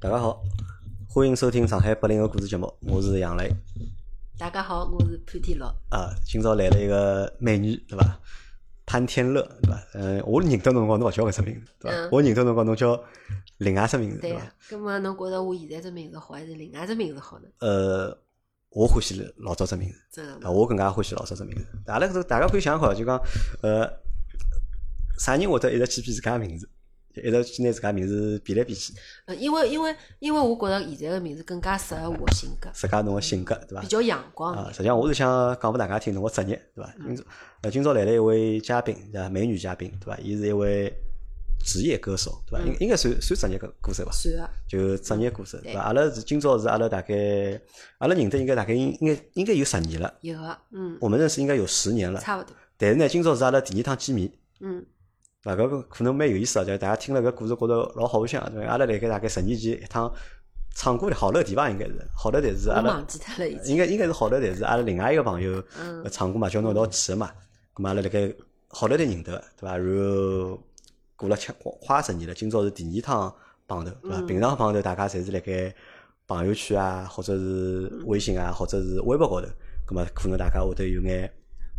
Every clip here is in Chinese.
大家好，欢迎收听上海八零后故事节目，我是杨磊。大家好，我是潘天乐。啊，今朝来了一个美女，对伐？潘天乐，对伐？嗯，我认得侬辰光侬勿叫搿只名字，对伐？嗯我认得侬辰光侬叫另外一只名字，对伐？，葛末侬觉着我现在这名字好，还是另外只名字好呢？呃，我欢喜老早只名字，啊，真的吗？我更加欢喜老早只名字。阿拉搿大家可以想想看，就讲呃，啥人会得一直去变自家名字，就一直去拿自家名字比来比去，呃，因为因为因为我觉着现在个名字更加适合我的性格，适合侬个性格，对伐比？较阳光啊，实际上我是想讲拨大家听侬个职业，对伐？今朝呃今朝来了一位嘉宾，对伐？美女嘉宾，对伐？伊是一位职业歌手，对伐？应应该算算职业歌歌手伐？算个，就职业歌手，对对伐？阿拉是今朝是阿拉大概阿拉认得应该大概应应该应该有十年了，有个，嗯，我们认识应该有十年了。差不多，但是呢，今朝是阿拉第二趟见面，嗯，对伐？搿个可能蛮有意思啊，就大家听了搿故事觉着老好相，对伐？阿拉辣盖大概十年前一趟唱歌的好乐迪吧，应该是好乐迪是阿拉忘记脱了。应该应该是好乐迪是阿拉另外一个朋友唱歌嘛，叫侬一道去个嘛。咁嘛阿拉辣盖好乐迪认得个，对伐？然后过了七花十年了，今朝是第二趟碰头，对伐？嗯平常碰头大家侪是辣盖朋友圈啊，或者是微信啊，或者是微博高头，咁么可能大家会得有眼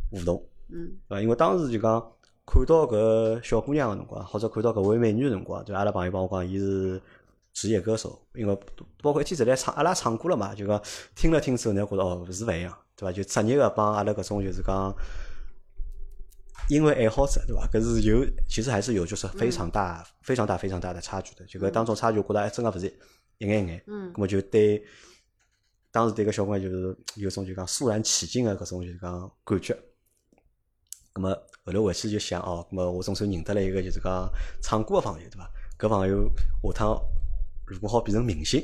互动，嗯对伐？因为当时就讲看到搿小姑娘个辰光，或者看到搿位美女个辰光，对？阿拉朋友帮我讲，伊是职业歌手，因为包括一天子来唱阿拉唱歌了嘛，就讲听了听之后呢，觉着哦是勿一样，对伐？就职业个帮阿拉搿种就是讲音乐爱好者，对伐？搿是有其实还是有就是非常大、非常大、非常大的差距的。就搿当中差距，我觉得还真个勿是一眼眼。嗯咾么就对当时对搿小姑娘就是有种就讲肃然起敬个搿种就是讲感觉。咾么后来回去就想哦，那么我总算认得了一个就是讲唱歌个朋友，对伐？搿朋友下趟如果好变成明星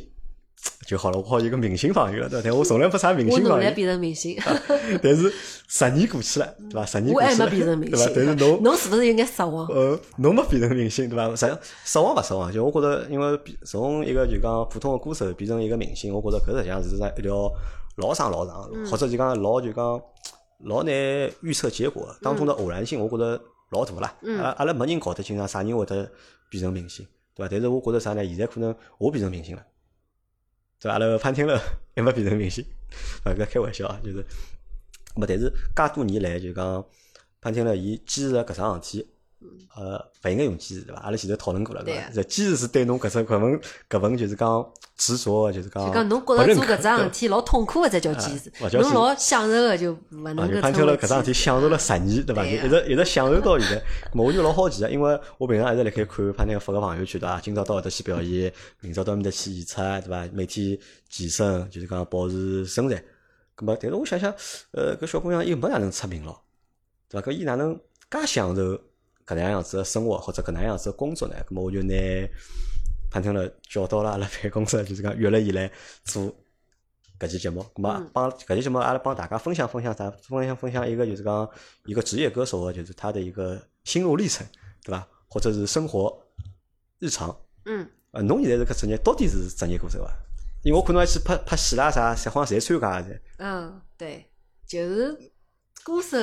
就好了，我好有一个明星朋友了，对伐？但我从来没啥明星朋友，变成明星，但是十年过去了，对伐？十年我还没过去了，变成明星对伐？但是。侬 侬是不是有眼失望？呃，侬没变成明星对伐？实际上失望勿失望？就我觉着，因为从一个就讲普通的歌手变成一个明星，我觉着搿实际上是一条老长老长或者就讲老就讲老难预测结果当中的偶然性，我觉着老大啦。嗯阿阿拉没人搞得清爽啥人会得变成明星，对伐？但是我觉着啥呢？现在可能我变成明星了，对伐？阿拉个潘天乐还没变成明星，啊，搿开玩笑啊，就是。没，但是介多年来就讲潘天乐伊坚持搿桩事体，呃，勿应该用坚持对伐？阿拉前头讨论过了，对啊这坚持是对侬搿只搿份搿份就是讲执着，就是讲就讲侬觉着做搿桩事体老痛苦个才叫坚持啊勿，叫侬老享受个就勿啊，能够就潘秋乐搿桩事体享受了十年，对伐？就一直一直享受到现在。我就老好奇啊，因为我平常一直辣盖看潘秋乐发个朋友圈，对伐？今朝到搿搭去表演，明朝到埃面搭去演出，对伐？每天健身，就是讲保持身材。搿么，但是我想想，呃，搿小姑娘又没哪能出名咯，对伐？搿伊哪能介享受搿能样子的生活或者搿能样子的工作呢？咾么我就拿潘天乐叫到了阿拉办公室，就是讲约了伊来做搿期节目。咾么嗯帮搿期节目阿拉帮大家分享分享啥？分享分享一个就是讲一个职业歌手的就是他的一个心路历程，对伐？或者是生活日常。嗯，呃，侬现在是搿职业到底是职业歌手伐？因为我可能还去拍拍戏啦啥，侪好像侪参加的。嗯，对，就是歌手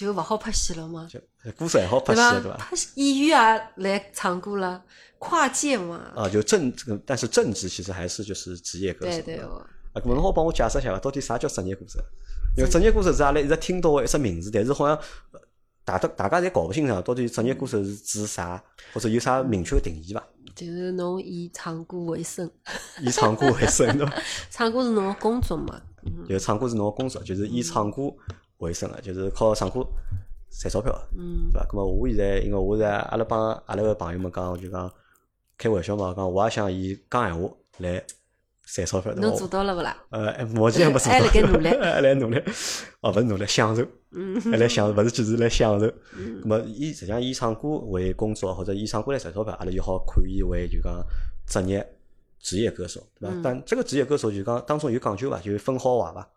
就勿好拍戏了吗？就歌手还好拍戏的，对伐？演员也来唱歌了，跨界嘛。啊，就正这个，但是正职其实还是就是职业歌手。对对哦，啊，搿么侬好帮我解释一下伐？到底啥叫职业歌手？因为职业歌手是阿拉一直听到的一只名字，但是好像呃大家大家侪搞勿清爽，到底职业歌手是指啥，或者有啥明确的定义伐？就是侬以唱歌为生，以唱歌为生，对伐？唱歌是侬个工作嘛。嗯就是唱歌是侬个工作，就是以唱歌为生个，就是靠唱歌赚钞票的，嗯对伐？那么我现在因为我在阿拉帮阿拉个朋友们讲，就讲开玩笑嘛，讲我也想以讲闲话来赚钞票，侬？做到了勿啦？呃，目前还没 做到，还辣盖努力 还来努力，哦，勿是努力，享受，还来享受，勿是坚持来享受。嗯咁么，以实际上以唱歌为工作，或者以唱歌来赚钞票，阿拉就好可以为就讲职业职业歌手，对伐？嗯但这个职业歌手就讲当中有讲究伐？就是分好坏伐？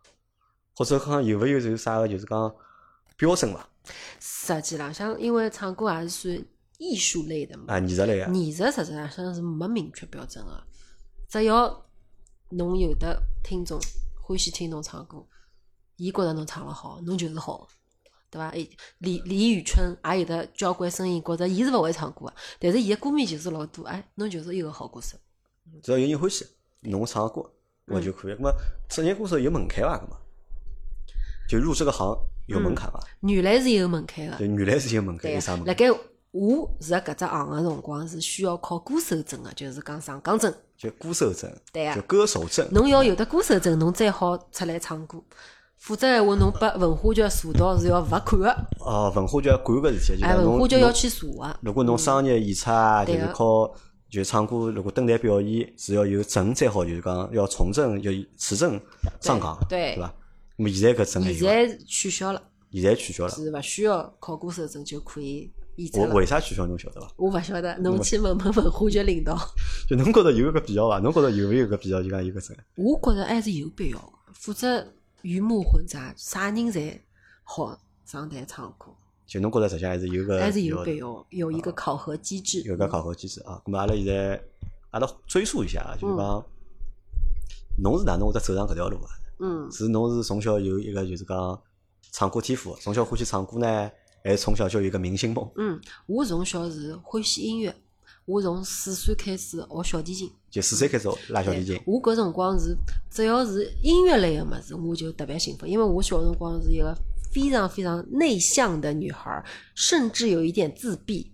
或者讲有勿有就是啥个就是讲标准伐？实际浪向，因为唱歌也是算艺术类的嘛，啊，艺术类啊，艺术实际浪向是没明确标准个，只要侬有的听众欢喜听侬唱歌，伊觉着侬唱了好，侬就是好，对伐？诶，李李宇春也有的交关声音，觉着伊是勿会唱歌个，但是伊个歌迷就是老多，哎，侬就是一个好歌手。只要有人欢喜，侬唱个歌，嗯我就可以。那么职业歌手有门槛伐？搿么就入这个行有门槛伐？原来是有门槛个，对原来是有门槛。有啥门槛？辣盖我入搿只行个辰光是需要考歌手证个，就是讲上岗证。就歌手证，对啊就歌手证。侬要有得歌手证，侬再好出来唱歌。否则闲话，侬拨文化局查到是要罚款个。哦，文化局要管搿事体，就文化局要去查个。如果侬商业演出啊，就是靠就唱歌，如果登台表演是要有证才好，就是讲要从政要持证上岗，对对伐？现在搿证还现？在取消了，现在取消了。是勿需要考过手证就可以我为啥取消侬晓得伐？我勿晓得，侬去问问文化局领导。就侬觉着有搿必要伐？侬觉着有没有搿必要？就讲有搿证？我觉着还是有必要个，否则鱼目混杂，啥人侪好上台唱歌，就侬觉着实际上还是有个还是有必必要有一个考核机制。有个考核机制啊。咁么阿拉现在阿拉追溯一下啊，就是讲侬是哪能会得走上搿条路啊？嗯，是侬是从小有一个就是讲唱歌天赋，从小欢喜唱歌呢，还是从小就有一个明星梦？嗯，我从小是欢喜音乐，我从四岁开始学小提琴。就四岁开始拉小提琴，我搿辰光是只要是音乐类个物事，我就特别兴奋，因为我小辰光是一个非常非常内向的女孩，甚至有一点自闭。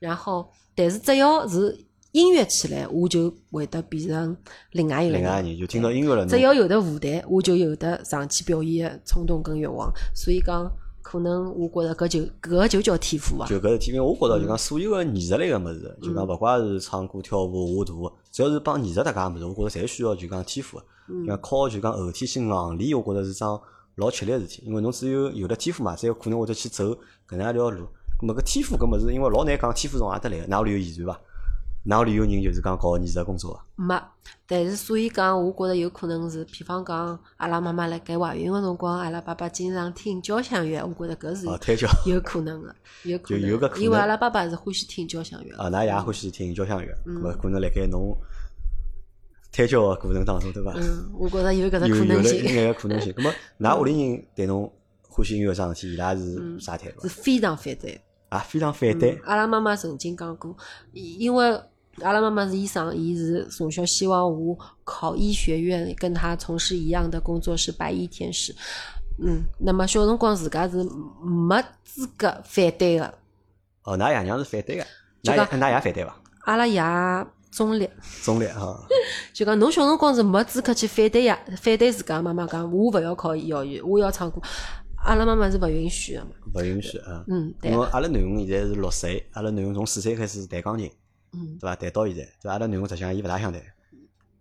然后，但是只要是音乐起来，我就会得变成另外一个人。另外人就听到音乐了，只要有的舞台，我就有的上去表演的冲动跟欲望。所以讲，可能我觉着搿就搿个就叫天赋伐。就搿事体，因为我觉着嗯就讲所有个艺术类个物事，就讲勿怪是唱歌、跳舞、画图，只要是帮艺术搭界个物事，我觉着侪需要就讲天赋个。嗯靠就讲后天性硬练，我觉着是桩老吃力个事体，因为侬只有有了天赋嘛，才有可能会得去走搿能样一条路。咾么搿天赋搿物事，因为老难讲天赋从何得来个，哪屋里有遗传伐？哪屋里有人就是讲搞艺术工作个？没，但是所以讲，我觉着有可能是，比方讲，阿拉妈妈辣盖怀孕个辰光，阿拉爸爸经常听交响乐，我觉着搿是有可能个，有可能。就有个可能因为阿拉爸爸是欢喜听交响乐。啊，㑚爷欢喜听交响乐，嗯咁么可能辣盖侬胎教个过程当中，对伐？嗯，我觉着有搿只有有可能性，了应该有可能性。咁么，㑚屋里人对侬欢喜音乐桩事体，伊拉是啥态度是？非常反对。啊，非常反对。阿拉妈妈曾经讲过，因因为阿拉妈妈是医生，伊是从小希望我考医学院，跟他从事一样的工作，是白衣天使。嗯，那么小辰光自家是没资格反对的。哦，㑚爷娘是反对的，就讲㑚爷㑚爷反对伐？阿拉爷中立，中立哈，就讲侬小辰光是没资格去反对呀，反对自家妈妈讲，我勿要考医学院，我要唱歌。阿拉妈妈是勿允许的嘛。勿允许啊。嗯，对因为阿拉囡恩现在是六岁，阿拉囡恩从四岁开始弹钢琴，嗯，对伐？谈到现在，对伐？阿拉囡恩实际上伊勿大想谈，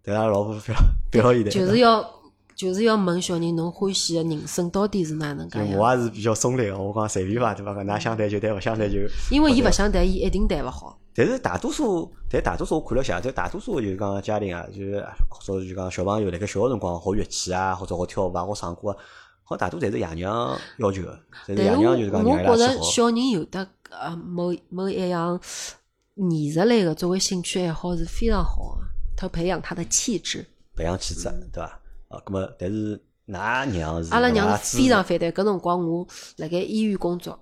但阿拉老婆非常表现在。就是要就是要问小人侬欢喜的人生到底是哪能介我也是比较中立个，我讲随便伐，对伐？搿㑚想谈就谈，勿想谈就。因为伊勿想谈，伊一定谈勿好。但是大多数，但大多数我看了下，就大多数就是讲家庭啊，就是或者就讲小朋友辣盖小个辰光学乐器啊，或者学跳舞啊，学唱歌啊，好大多侪是爷娘要求个，侪是爷但是娘就是讲我我觉着。小人有的呃某某一样艺术类个作为兴趣爱好是非常好的，他培养他的气质。培养气质，对伐？啊，咁么但是㑚娘是阿拉娘是非常反对，搿辰光我辣盖医院工作，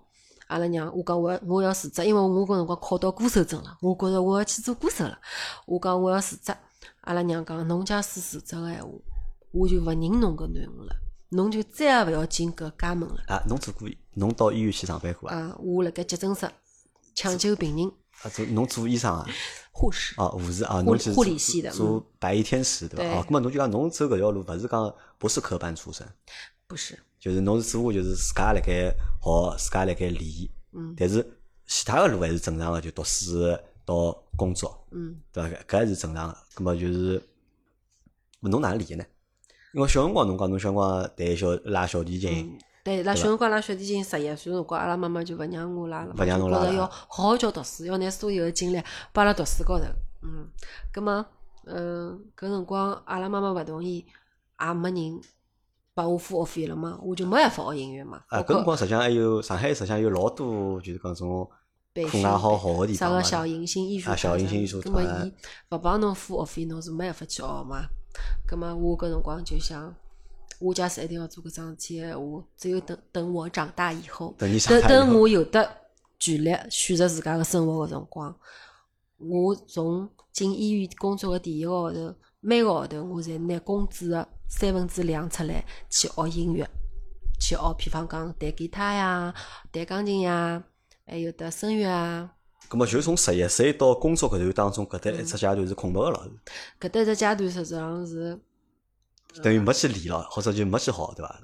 阿拉娘我讲我要我要辞职，因为我搿辰光考到歌手证了，我觉着我要去做歌手了，我讲我要辞职，阿拉娘讲侬假使辞职个闲话，我就勿认侬搿囡恩了，侬就再也勿要进搿家门了。啊，侬做过，侬到医院去上班过啊？啊，我辣盖急诊室抢救病人，啊，做侬做医生啊？护士。啊，护士啊，护侬是护理系的做白衣天使对伐？对哦，咁么侬就讲侬走搿条路，勿是讲不是科班出身，不是，就是侬是做就是自家辣盖学，自家辣盖练，嗯但是其他个路还是正常个，就读书到工作，嗯，对伐？搿搿还是正常个。咁么就是侬哪能练呢？因为小辰光侬讲侬小辰光弹小拉小提琴，嗯对，拉小辰光拉小提琴十一岁辰光，阿拉妈妈就勿让我拉了，勿让侬拉了就觉着要好好叫读书，要拿所有的精力摆辣读书高头。嗯，葛么，嗯，搿辰光阿拉妈妈勿同意，也没人拨我付学费了嘛，我就没办法学音乐嘛。啊，搿辰光实际上还有上海实际上有老多就是讲种课外好学个地方嘛。啥个小迎新艺术啊小团迎新艺术葛么团伊勿帮侬付学费，侬是没办法去学嘛。葛么我搿辰光就想，我假使一定要做搿桩事体闲话，只有等等我长大以后，等等我有的权利选择自家个生活个辰光，我从进医院工作个第一个号头，每个号头我侪拿工资个三分之两出来去学音乐，去学，比方讲弹吉他呀、弹钢琴呀，还有得声乐啊。咁么就从十一岁到工作搿段当中，搿搭一只阶段是空白个咯，搿搭只阶段实际上是等于没去练了，或者就没去学，对伐？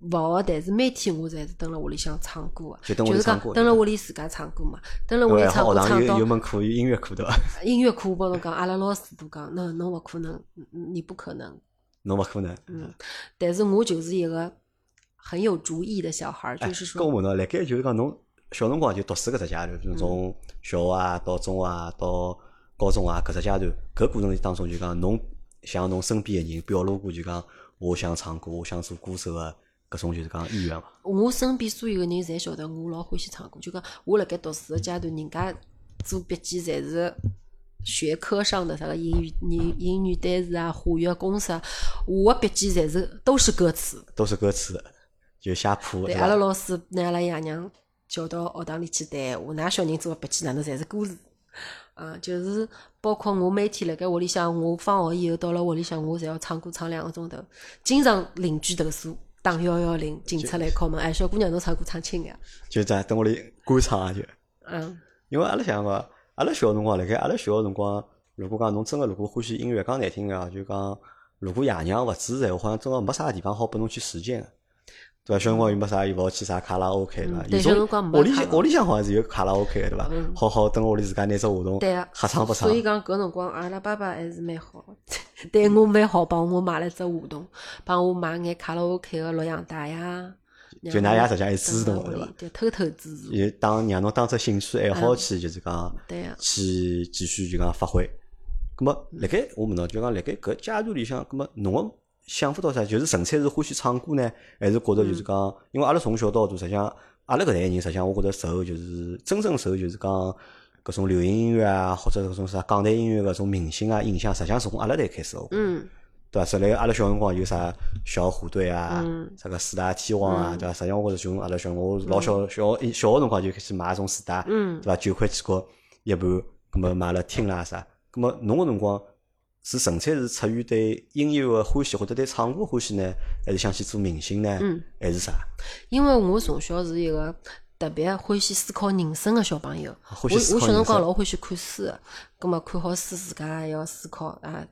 勿学，但是每天我侪是蹲辣屋里向唱歌个，就是讲蹲辣屋里自家唱歌嘛，蹲辣屋里唱歌唱到学堂有有门课有音乐课对伐？音乐课，我帮侬讲，阿拉老师都讲，侬侬勿可能，嗯你不可能。侬勿可能。嗯，但是我就是一个很有主意的小孩儿，就是说。跟我说，问侬，辣盖就是讲侬小辰光就读书搿只阶段，从小学啊到中学啊到高中啊搿只阶段，搿过程当中就讲侬向侬身边个人表露过就讲我想唱歌，我想做歌手个搿种就是讲意愿伐？我身边所有个人侪晓得我老欢喜唱歌，就讲我辣盖读书个阶段，人家做笔记侪是学科上的啥个英语、英英语单词啊、化学公式啊，我个笔记侪是都是歌词。都是歌词，就写谱对？阿拉老师拿阿拉爷娘叫到学堂里去谈闲话，㑚小人做个笔记哪能侪是歌词？啊，就是包括我每天辣盖屋里向，我放学以后到了屋里向，我侪要唱歌唱两个钟头，经常邻居投诉，打幺幺零，警察来敲门，哎，小姑娘侬唱歌唱轻点，就在等屋里观察啊就。嗯，因为阿拉想个，阿拉小辰光，辣盖阿拉小个辰光，如果讲侬真个如果欢喜音乐，讲难听个啊，就讲如果爷娘勿支持闲话，好像真个没啥地方好拨侬去实践。个，对伐？小辰光又没啥，又勿好去啥卡拉 OK 对伐？对有种小辰光没屋里向屋里向好像是有卡拉 OK 个对伐嗯？好好等屋里自家拿只话筒对啊瞎唱不唱所？以讲搿辰光阿拉爸爸还是蛮好，对我蛮好，帮我买了只话筒，帮我买眼卡拉 OK 个录像带呀，就㑚爷实际上还支持侬个对伐？对，偷偷支持我，也当让侬当只兴趣爱好去，就是讲去继续就讲发挥。咁么，辣盖我问侬，就讲辣盖搿阶段里向，咁么侬个想法到啥？就是纯粹是欢喜唱歌呢，还是觉着就是讲，因为阿拉从小到大，实际上阿拉搿代人，实际上我觉着受就是真正受就是讲搿种流行音乐啊，或者搿种啥港台音乐搿种明星啊影响，实际上是从阿拉代开始个。嗯，对伐？实来阿拉小辰光有啥小虎队啊嗯，啥个四大天王啊，对伐？实际上我觉着就从阿拉小辰光，我老小小小个辰光就开始买种四大，嗯对伐？九块几角一盘，葛么买了听啦啥，葛么侬个辰光是纯粹是出于对音乐个欢喜或者对唱歌欢喜呢，还是想去做明星呢？嗯还是啥？因为我从小是一个特别欢喜思考人生的小朋友，我我小辰光老欢喜看书的，葛么看好书自家也要思考啊。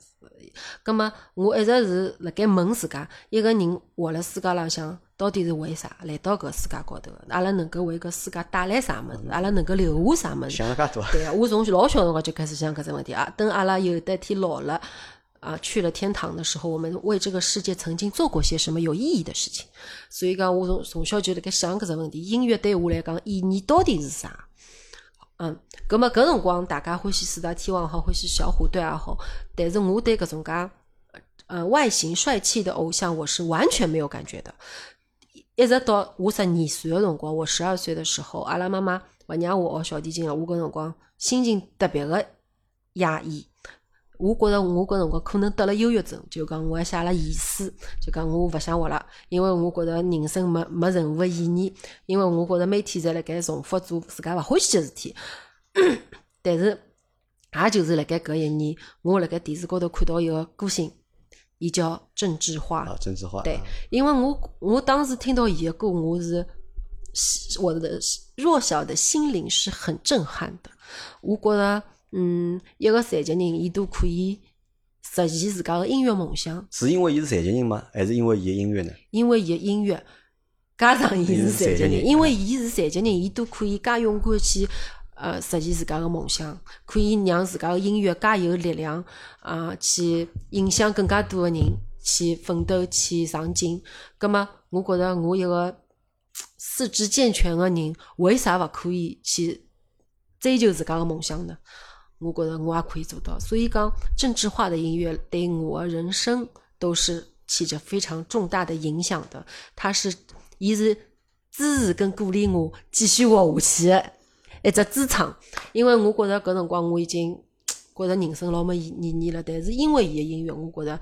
葛么我一直是辣盖问自家，一个人活辣世界浪向到底是为啥来到搿世界高头的？阿拉能够为搿世界带来啥物事？阿拉能够留下啥物事？想了介多，对啊，我从老小辰光就开始想搿只问题啊。等阿拉有得天老了啊，去了天堂的时候，我们为这个世界曾经做过些什么有意义的事情？所以讲，我从从小就辣盖想搿只问题，音乐对我来讲意义到底是啥？嗯，葛末搿辰光大家欢喜四大天王也好，欢喜小虎队也好，但是我对搿种介呃外形帅气的偶像，我是完全没有感觉的。一直到我十二岁的辰光，我十二岁的时候，阿拉妈妈勿让我学小提琴了。我搿辰光心情特别的压抑，我觉着我搿辰光可能得了忧郁症，就讲我还写了遗书，就讲我勿想活了，因为我觉着人生没没任何意义，因为我觉着每天侪辣盖重复做自家勿欢喜的事体。但是，也就是辣盖搿一年，我辣盖电视高头看到一个歌星，伊叫郑智化。啊，郑智化，对，因为我我当时听到伊的歌，我是我的弱小的心灵是很震撼的。我觉着，嗯，一个残疾人，伊都可以实现自家的音乐梦想，是因为伊是残疾人吗？还是因为伊个音乐呢？因为伊的音乐加上伊是残疾人，伊是残疾人因为伊是残疾人，伊都可以介勇敢去。呃，实现自家的梦想，可以让自家的音乐介有力量啊、去影响更加多的人去奋斗、去上进。葛么，我觉着我一个四肢健全的人，为啥勿可以去追求自家的梦想呢？我觉着我也可以做到。所以讲，政治化的音乐对我的人生都是起着非常重大的影响的。它是，伊是支持跟鼓励我继续活下去一只支撑。因为我觉着搿辰光我已经 觉着人生老没意意义了，但是因为伊个音乐，我觉着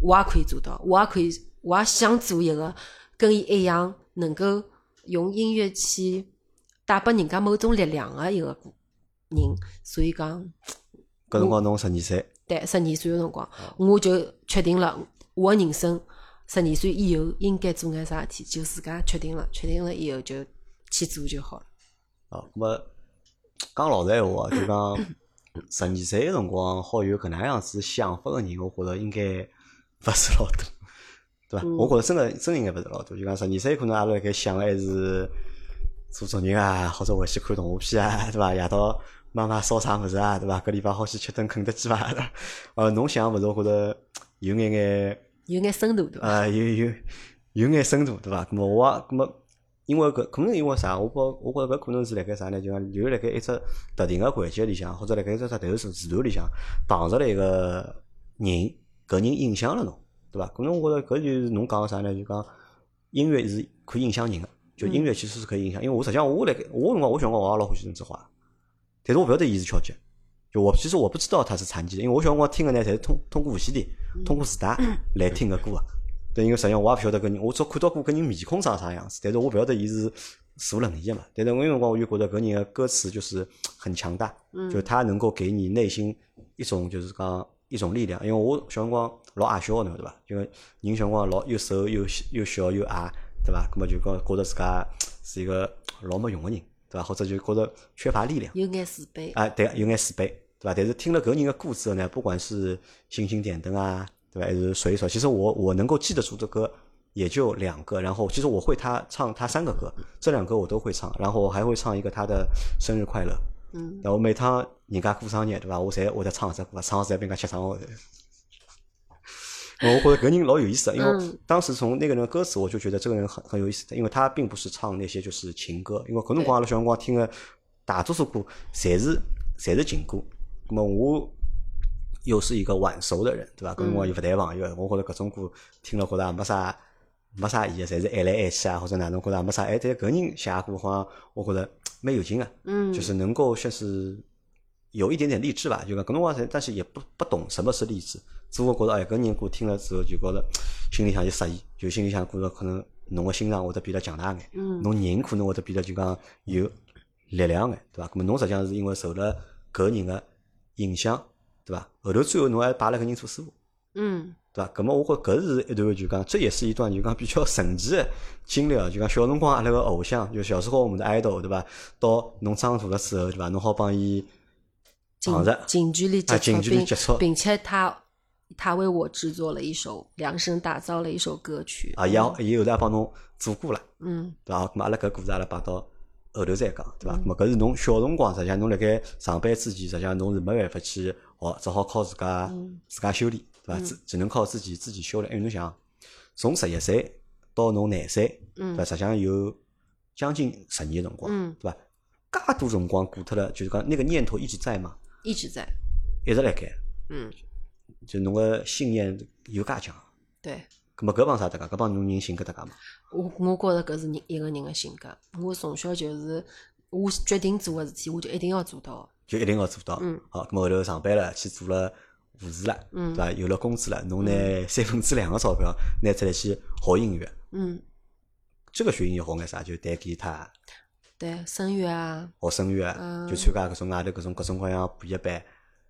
我也可以做到，我也可以，我也想做一个跟伊一样能够用音乐去带拨人家某种力量个一个人。所以讲，搿辰光侬十二岁，对，十二岁个辰光，我就确定了我个人生十二岁以后应该做眼啥事体，就自家确定了，确定了以后就去做就好了。哦，咁么讲老实闲话，就讲十二岁个辰光，好有搿能样子想法个人，我觉着应该勿是老多，对伐？嗯我觉着真个真应该勿是老多。就讲十二岁可能阿拉辣盖想个还是做作业啊，或者回去看动画片啊，对伐？夜到妈妈烧啥物事啊，对伐？搿礼拜好去吃顿肯德基伐？呃，侬想物事，我觉着有眼眼。有眼深度对伐？啊，有有有眼深度，对伐？咾么我也咁么，因为搿可能因为啥？我觉我觉着搿可能是辣盖啥呢？就讲就是辣盖一只特定个环节里向，或者辣盖一只特定个时时段里向碰着了一个人，搿人影响了侬，对伐？可能我觉着搿就是侬讲个啥呢？就讲音乐是可以影响人个，就音乐其实是可以影响。因为我实际上我辣盖我辰光我小辰光我也老欢喜郑智化，但是我勿晓得伊是翘脚。就我其实我不知道他是残疾的，因为我小辰光听个呢，侪是通通过无线电、通过磁带来听个歌个。对，因为实际上我也不晓得搿人，我只看到过搿人面孔长啥样子，但是我勿晓得伊是坐轮椅个嘛。但是我有辰光我就觉得搿人个歌词就是很强大，就他能够给你内心一种就是讲一种力量。因为我小辰光老矮小个，侬晓得伐？就人小辰光老又瘦又又小又矮，对伐？葛末就讲觉得自家是一个老没用个人，对伐？或者就觉得缺乏力量。有眼自卑。啊，对，有眼自卑，对吧？但是听了搿人的歌之后呢，不管是星星点灯啊，对吧？还是随一说，其实我我能够记得住的歌也就两个，然后其实我会他唱他三个歌，这两个我都会唱，然后我还会唱一个他的生日快乐。嗯，然后每趟人家过生日，对伐？我侪会得唱这歌，唱侪被人家吃上我。我觉得搿人老有意思，因为嗯当时从那个人的歌词，我就觉得这个人很很有意思的，因为他并不是唱那些就是情歌，因为搿辰光阿拉小辰光听的大多数歌侪是侪是情歌。那么我又是一个晚熟的人，对伐？搿辰光又勿谈朋友，我觉着搿种歌听了觉着也没啥没啥意义，侪是爱来爱去啊，或者哪能觉着也没啥。哎，但搿人写的歌好像我觉着 蛮有劲个，嗯，就是能够算是有一点点励志吧，就讲搿辰光是，但是也不不懂什么是励志，只不过觉着哎，搿人歌听了之后就觉着 心里向就适意，就心里向觉着可能侬个心脏会得变得强大眼，嗯侬人可能会得变得就讲有力量眼，对伐？咾么侬实际上是因为受了搿人个影响，对伐？后头最后侬还拜了搿人做师傅。嗯对伐？咁么我觉搿是一段就讲，这也是一段就讲比较神奇的经历啊！就讲小辰光阿拉个偶像，就小时候我们的 idol，对伐？到侬长大了之后，对伐？侬好帮伊近着近距离接触，接触并且他他为我制作了一首量身打造了一首歌曲啊，伊也伊后头也帮侬做过了，嗯对伐？咁么阿拉搿故事阿拉摆到后头再讲，对伐？咁么搿是侬小辰光，实际上侬辣盖上班之前，实际上侬是没办法去学，只好靠自家嗯自家修炼，对伐？只只能靠自己自己修炼。因为侬想，从十一岁到侬廿岁，对伐？嗯实际上有将近十年的辰光，嗯，对伐？介多辰光过脱了，就是讲那个念头一直在嘛，一直在一直辣盖，嗯就侬个信念有介强。对。咁么搿帮啥搭界？搿帮侬人性格搭界嘛？我我觉着搿是人一个人个性格。我从小就是，我决定做个事体，我就一定要做到。就一定要做到。嗯好，咁么后头上班了，去做了护士了，嗯对伐？有了工资了，侬拿三分之两个钞票拿出来去学音乐。嗯，这个学音乐学眼啥？就弹吉他、对，声乐啊，学声乐，嗯就参加搿种外头搿种各种各样补习班，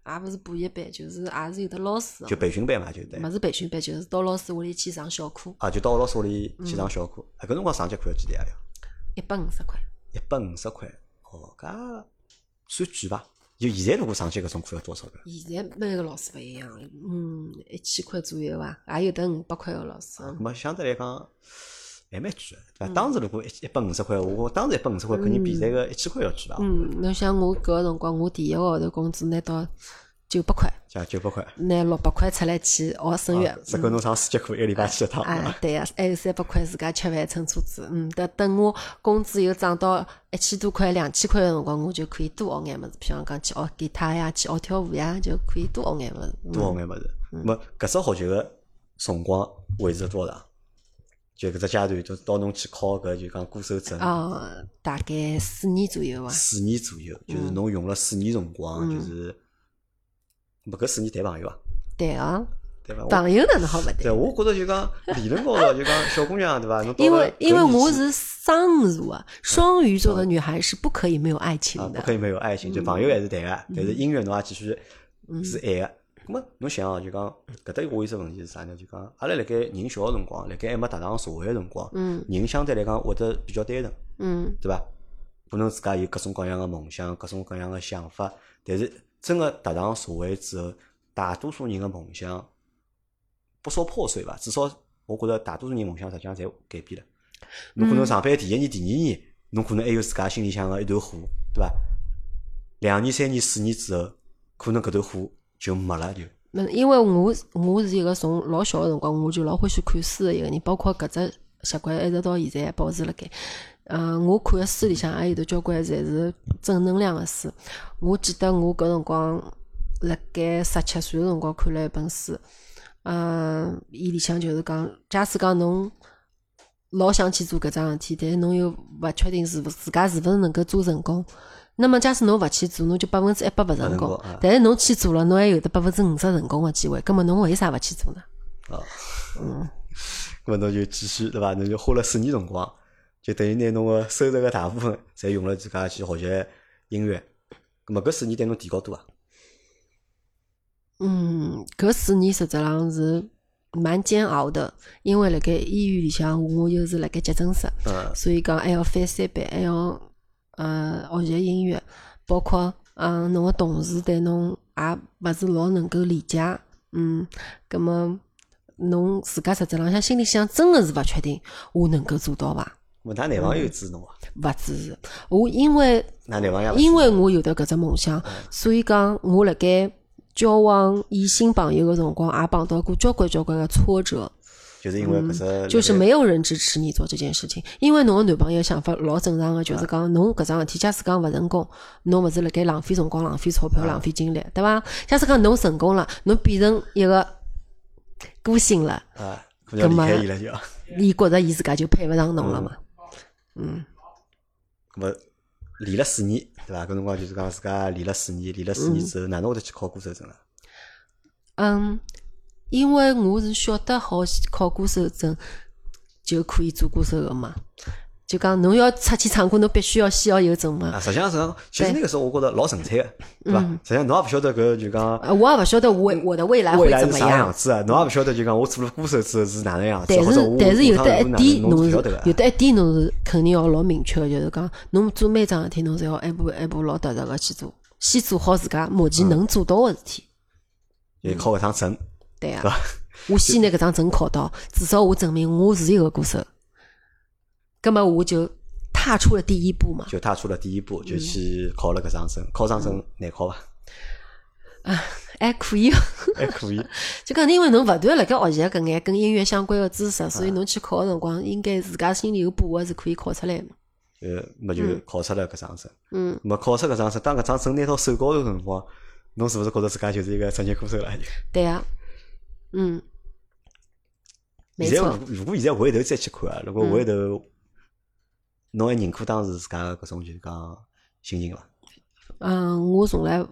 也勿是补习班，就是也是有的老师哦，就培训班嘛，就对。勿是培训班，就是到老师屋里去上小课，啊，就到老师屋里去嗯上小课。啊，搿辰光上节课要几钿啊？要一百五十块。一百五十块。哦，搿算贵伐？就现在如果上节搿种课要多少个？现在每个老师勿一样，嗯，一千块左右伐，也有得五百块个老师。咁么相对来讲还蛮贵个，对？当时如果一一百五十块，我当时一百五十块肯定比现在个一千块要贵伐？嗯，侬想我搿个辰光，我第一个号头工资拿到九百块，像九百块。拿六百块出来去学声乐啊。只够侬上四节课，一个礼拜去一趟。对伐，啊对呀、还有三百块自家吃饭乘车子。嗯，等等我工资又涨到一千多块、两千块个辰光，我就可以多学眼物事，譬如讲去学吉他呀，去学跳舞呀，就可以多学眼物事。嗯多学眼物事。搿只学习个辰光维持了多长？就搿只阶段，就到侬去考搿就讲歌手证，啊，大概四年左右伐。四年左右，就是侬用了四年辰光，就是，没搿四年谈朋友啊，对啊，朋友哪能好勿对，谈？我觉着就讲理论高头 就讲小姑娘对伐？侬因为因为我是双鱼座啊，双鱼座的女孩是不可以没有爱情啊，的不。可以没有爱情，就朋友还是谈个，但是音乐侬也继续是爱个。咁么侬想哦，就讲搿搭我有只问题是啥呢？就讲阿拉辣盖人小个辰光，辣盖还没踏上社会个辰光，人相对来讲会得比较单纯，嗯对伐？可能自家有各种各样个梦想，各种各样个想法，但是真个踏上社会之后，大多数人个梦想不说破碎吧，至少我觉着大多数人梦想实际上侪改变了。侬可能上班第一年、第二年，侬可能还有自家心里向个一团火，对伐？两年、三年、四年之后，可能搿团火就没了，就嗯，因为我我是一个从老小个辰光我就老欢喜看书个一个人，包括搿只习惯一直到现在还保持辣盖。嗯，我看个书里向也有得交关侪是正能量个书。我记得我搿辰光辣盖十七岁个辰光看了一本书，嗯，伊里向就是讲，假使讲侬老想去做搿桩事体，但是侬又勿确定是勿自家是勿是能够做成功。那么，假使侬勿去做，侬就百分之一百勿成功。但是侬去做了，侬还有得百分之五十成功个机会。葛么侬为啥勿去做呢？啊，嗯，咁么侬就继续对伐？侬就花了四年辰光，就等于拿侬个收入个大部分，侪用了自家去学习音乐。咁么搿四年对侬提高多啊？嗯，搿四年实质上是蛮煎熬的，因为辣盖医院里向，我又是辣盖急诊室，嗯所以讲还要翻三班，还要呃学习音乐，包括嗯侬个同事对侬也勿是老能够理解，嗯，葛么侬自家实质浪向心里向真个是勿确定，我能够做到伐？咁么㑚男朋友支持侬伐？勿支持我，因为因为我有得搿只梦想，所以讲我辣盖交往异性朋友个辰光，也碰到过交关交关个挫折，就是因为搿只就是没有人支持你做这件事情。因为侬个男朋友想法老正常个，就是讲侬搿桩事体，假使讲勿成功，侬勿是辣盖浪费辰光、浪费钞票、浪费精力，对伐？假使讲侬成功了，侬变成一个歌星了，啊，可能要离开伊觉着伊自家就配勿上侬了嘛。嗯，咁么练了四年，对伐？搿辰光就是讲自家练了四年，练了四年之后，哪能会得去考歌手证了？嗯，因为我是晓得好考歌手证就可以做歌手个嘛，就讲侬要出去唱歌，侬必须要先要有证嘛。啊，实际上是，其实那个时候我觉得老纯粹个，对伐？实际上侬也勿晓得搿就讲呃我也勿晓得我我的未来会怎么样样，子啊，侬也勿晓得就讲我做了歌手之后是哪能样子，但是但是有得一点侬侬是。有得一点侬是肯定要老明确个，就是讲侬做每桩事体侬侪要一步一步老踏实个去做，先做好自家目前能做到个事体。就考搿趟证，对啊？我先拿搿张证考到，至少我证明我是一个歌手。葛么我就踏出了第一步嘛。就踏出了第一步，就嗯去考了搿张证。考张证难考伐？还可以，还可以。就讲因为侬勿断辣盖学习搿眼跟音乐相关个知识，所以侬去考个辰光，应该自家心里有把握是可以考出来嘛。呃，么就考出了搿张证。嗯，么考出搿张证，当搿张证拿到手高头个辰光，侬是勿是觉着自家就是一个职业歌手了？对啊，嗯，没现在错，如如果现在回头再去看啊，如果回头，侬还认可当时自家个搿种就是讲心情伐？嗯，我从来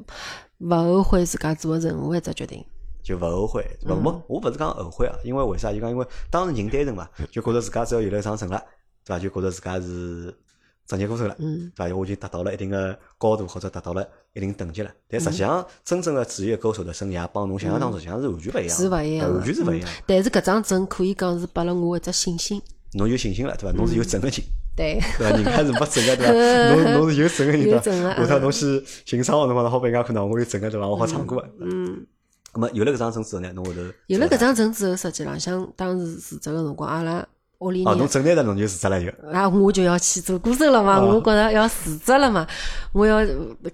勿后悔自家做个任何一只决定。就勿后悔，勿嗯没，我勿是讲后悔啊，因为为啥？就讲因为当时人单纯嘛，就觉着自家只要有了一张证了，对伐？就觉着自家是职业歌手了，嗯对伐？我已经达到了一定的高度，或者达到了一定等级了。但实际上，真正的职业歌手的生涯帮侬想象当中实际上是完全勿一样，是勿一样，完全是勿一样。但是搿张证可以讲是拨了我一只信心。侬有信心了，对伐？侬是有证个人，对，对伐？人家是没证个，对伐？侬侬是有证个人，对伐？有证的下趟侬去寻唱个辰光，好拨人家看到我有证个，对伐？我好唱歌个。嗯。咁么有了搿张证之后呢，侬会头有了搿张证之后，实际浪向当时辞职个辰光，阿拉屋里哦，侬人，证拿到侬就辞职了就。啊，我就要去做歌手了嘛，啊我觉着要辞职了嘛，我要，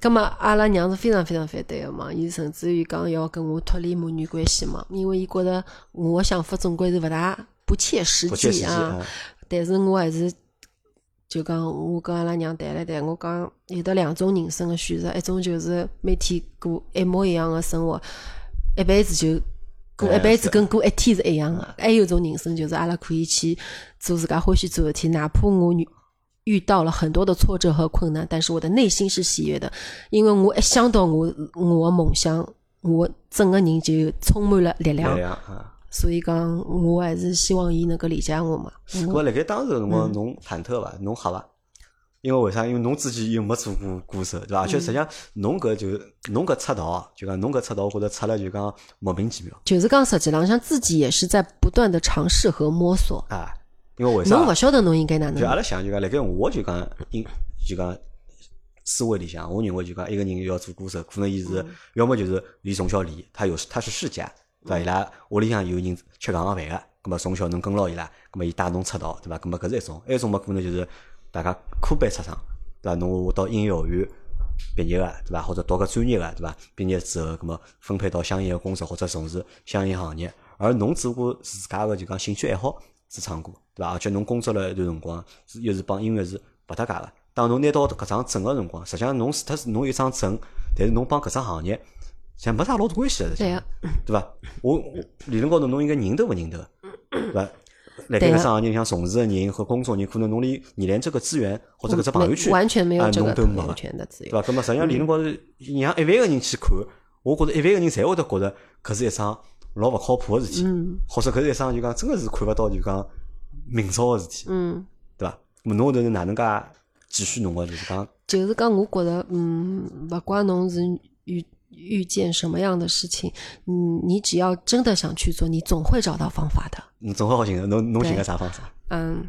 葛么阿拉娘是非常非常反对个嘛，伊甚至于讲要跟我脱离母女关系嘛，因为伊觉着我个想法总归是勿大不切实际啊，但是我还是。就讲我跟阿拉娘谈了谈，我讲有的两种人生个选择，一种就是每天过一模一样个生活，一辈子就过哎一辈子跟过一天是一样的。还有一种人生就是阿拉可以去做自家欢喜做的事体，哪怕我遇遇到了很多的挫折和困难，但是我的内心是喜悦的，因为我一想到我我的梦想，我整个人就充满了力量。所以讲，我还是希望伊能够理解我嘛。咁么辣盖当时个辰光，侬忐忑伐？侬吓伐？因为为啥？因为侬之前又没做过歌手，对伐？而且实际上侬搿就侬搿出道，就讲侬搿出道，我觉着出了就讲莫名其妙就是讲实际浪向自己也是在不断的尝试和摸索。啊。因为为啥侬？勿晓得侬应该哪能就阿拉想就讲，辣盖我就讲，应就讲思维里向，我认为就讲一个人要做歌手，可能伊是要么就是伊从小练，他有他是世家，对伐？伊拉屋里向有人吃搿行饭个，葛末从小能跟牢伊拉，葛末伊带侬出道，对伐？葛末搿是一种，还有一种嘛可能就是大家科班出身，对伐？侬到音乐学院毕业个，对伐？或者读个专业个，对伐？毕业之后，葛末分配到相应个工作或者从事相应行业，而侬只不过自家个就讲兴趣爱好是唱歌，对伐？而且侬工作了一段辰光，是又是帮音乐是勿搭界个。当侬拿到搿张证个辰光，实际上侬除脱是侬有张证，但是侬帮搿只行业，实际上没啥老大关系个，实际上对伐？我我理论高头侬应该认得勿认得，对伐？辣盖对啊搿只行业里向从事个人和工作人，可能侬连你连这个资源或者搿只朋友没圈完全没有啊这个朋友圈的资源。对伐？葛末实际上理论高头，让一万个人去看，我觉着一万个人侪会得觉着搿是一桩老勿靠谱个事体，嗯或者搿是一桩就讲真个是看勿到就讲明朝个事体，嗯，对伐？咁侬后头是哪能介继续侬个就是讲就是讲，我觉着，嗯，勿怪侬是遇遇见什么样的事情，嗯，你只要真的想去做，你总会找到方法的。你总会好寻的侬侬寻个啥方法？嗯，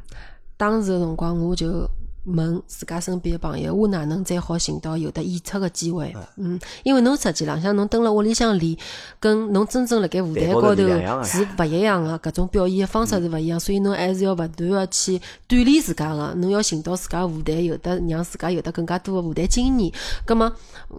当时的辰光，我就问自家身边的朋友，我哪能再好寻到有的演出个机会？嗯，因为侬实际浪向侬蹲辣屋里向练，跟侬真正辣盖舞台台高头是勿一样个，搿种表演个方式是勿一样，所以侬还是要勿断个去锻炼自家个，侬要寻到自家舞台，有的让自家有得更加多个舞台经验。葛么，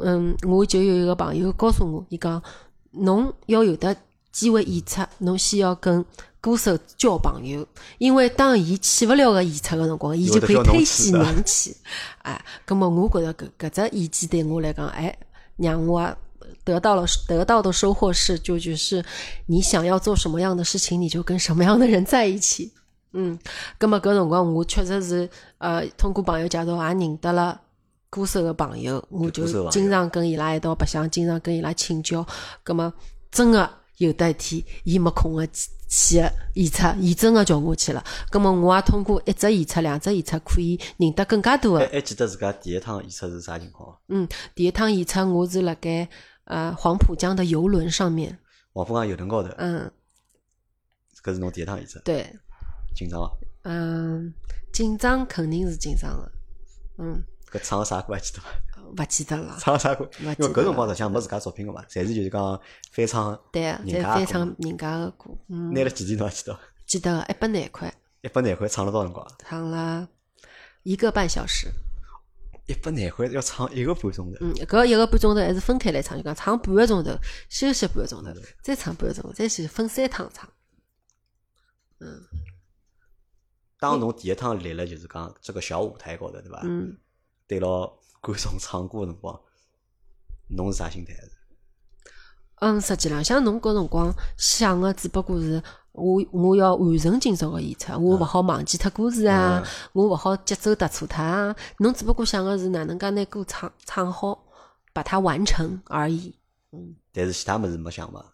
嗯，我就有一个朋友告诉我，伊讲侬要有的机会演出，侬先要跟歌手交朋友，因为当伊去勿了个演出个辰光，伊就可以推荐侬去。哎，葛么我觉着搿搿只意见对我来讲，哎，让我啊得到了得到的收获是，就就是你想要做什么样的事情，你就跟什么样的人在一起。嗯，葛么搿辰光我确实是呃通过朋友介绍也认得了歌手个朋友，我就经常跟伊拉一道白相，经常跟伊拉请教。葛么真个有得一天，伊没空个去演出，伊真个叫我去了。葛么我也通过一只演出、两只演出，可以认得更加多个。还还记得自家第一趟演出是啥情况？嗯，第一趟演出我是辣盖呃黄浦江的游轮上面。黄浦江游轮高头，嗯，搿是侬第一趟演出，对，紧张伐？嗯，紧张肯定是紧张的。嗯，搿唱个啥歌还记得伐？勿记得了。唱啥歌？因为搿辰光实际上没自家作品个嘛，侪是就是讲翻唱，对啊，在人家的歌翻唱人家的歌。嗯，拿了几钿侬还记得伐？记得一百廿块，一百廿块唱了多少辰光？唱了一个半小时。一百廿块要唱一个半钟头，嗯，搿一个半钟头还是分开来唱，就讲唱半个钟头，休息半个钟头，再唱半个钟头，再去分三趟唱。嗯当侬第一趟来了就是讲这个小舞台高头，对伐？嗯，对牢观众唱歌个辰光，侬是啥心态？嗯，实际浪向侬搿辰光想个只不过是我我要完成今朝个演出，我勿好忘记脱歌词啊，我勿好节奏踏错脱啊。侬只不过想个是哪能介拿歌唱唱好，把它完成而已，嗯但是其他物事没想嘛。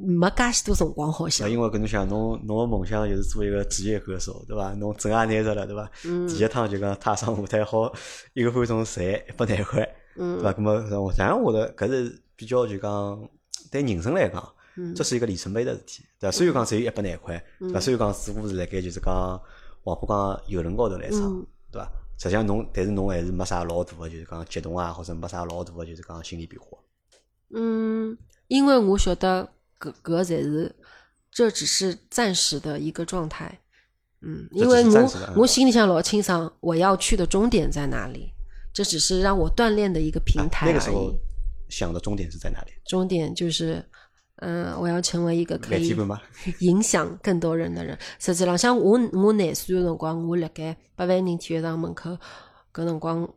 没介许多辰光好那想。因为搿侬想，侬侬个梦想就是做一个职业歌手，对伐？侬证也拿着了，对伐？嗯第一趟就讲踏上舞台，好一个半钟赚一百廿块，嗯对伐？咁么，然我的搿是比较就讲对人生来讲，嗯这是一个里程碑的事体，对伐？虽然讲只有一百廿块，对伐？虽然讲似乎是辣盖就是讲黄浦江游轮高头来唱嗯，对伐？实际上侬，但是侬还是没啥老大个，就是讲激动啊，或者没啥老大个，就是讲心理变化。嗯，因为我晓得搿搿才是，这只是暂时的一个状态。嗯，因为我我心里想老清爽，我要去的终点在哪里，这只是让我锻炼的一个平台而那个时候。想的终点是在哪里？终点就是，嗯、我要成为一个可以？影响更多人的人。实际浪向我我廿岁的辰光，我辣盖八万人体育场门口，搿辰光，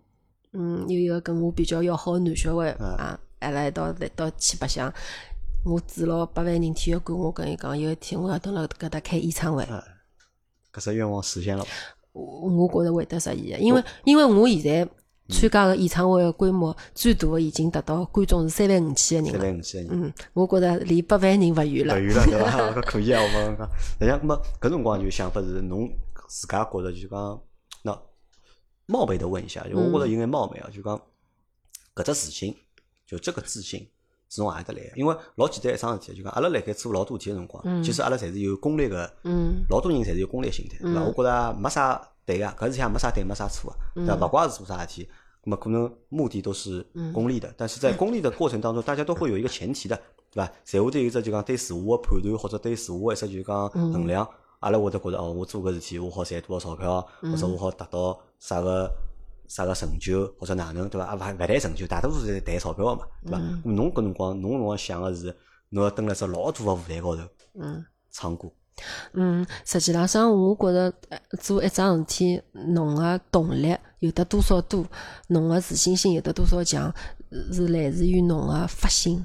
嗯，有一个跟我比较要好的男小孩嗯啊，还来一道来到去白相。我住牢八万人体育馆，我跟伊讲，有一天我要蹲辣搿搭开演唱会，嗯搿只愿望实现了伐。我我觉着会得实现的，因为因为我现在参加个演唱会个规模最大个已经达到观众是三万五千个人了。万五千人，嗯，我觉着离八万人勿远了勿。远了对伐？搿可以啊，我讲。实际上，咁么搿辰光就想法是侬自家觉着就讲，那冒昧的问一下，就我觉着有眼冒昧啊，就讲搿只自信，就这个自信是从何里搭来的？因为老简单一桩事体，就讲阿拉辣盖做老多事体个辰光，其实阿拉侪是有功利个，嗯老多人侪是有功利心态，对伐？我觉着没啥对个，搿事体也没啥对没啥错个，对伐？勿怪是做啥事体。那么可能目的都是功利的，但是在功利的过程当中，大家都会有一个前提的，对伐？侪会得有一只就讲对自我个判断，或者对自我一只就讲衡量。阿拉会得觉着哦，我做搿事体，我好赚多少钞票，或者我好达到啥个啥个成就，或者哪能，对伐？啊，勿勿谈成就，大多数是谈钞票个嘛，对伐？咾侬搿辰光，侬辰光想个是，侬要蹲辣只老大个舞台高头嗯唱歌，嗯，实际浪向我觉着呃做一桩事体，侬个动力有得多少多，侬个自信心有得多少强，是来自于侬个发心。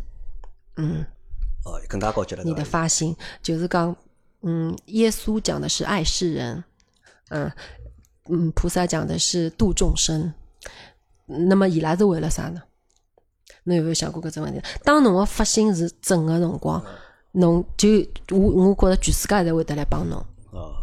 嗯，哦，更加高级了，你？的发心就是讲，嗯，耶稣讲的是爱世人，嗯嗯，菩萨讲的是度众生。那么伊拉是为了啥呢？侬有没有想过搿只问题？当侬个发心是正个辰光，侬就我我觉着全世界侪会得来帮侬。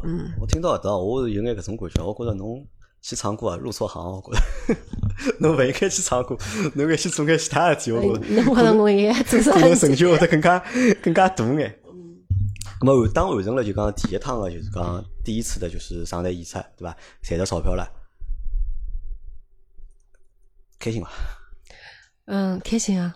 嗯，我听到搿搭，我是有眼搿种感觉，我觉着侬去唱歌啊，入错行，我觉着 侬勿应该去唱歌，侬应该去做眼其他事体，我觉着。那我觉着我应该做啥可能？成就会得更加更加大眼。咁么当完成了就讲第一趟个就是讲第一次的就是上台演出，对伐？赚到钞票了，开心伐？嗯，开心啊，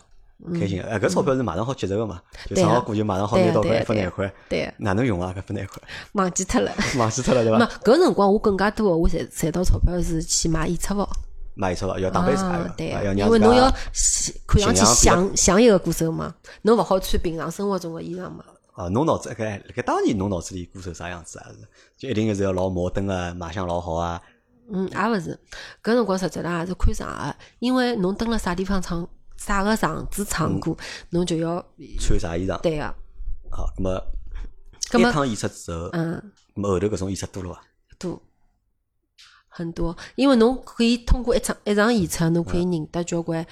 开心。哎，搿钞票是马上好节省个嘛？就对啊唱好歌就马上好拿到搿一分对啊对啊廿块，对，哪能用啊？搿分两块忘记脱了。忘记脱了对那伐？搿辰光我更加多的，我赚赚到钞票是去买演出服。买演出服要打杯茶个，啊对因为侬要是看上去像像一个歌手嘛，侬勿好穿平常生活中的衣裳嘛。啊，侬脑子搿搿当年侬脑子里歌手啥样子啊？是就一定是要老摩登啊，卖相老好啊，嗯，也勿是，搿辰光实际上也是看场合，因为侬蹲辣啥地方唱啥个场子唱歌，侬就要穿啥衣裳？对个。好，咁么葛么一趟演出之后，嗯，后头搿种演出多了伐？多很多，因为侬可以通过一场一场演出，侬可以认得交关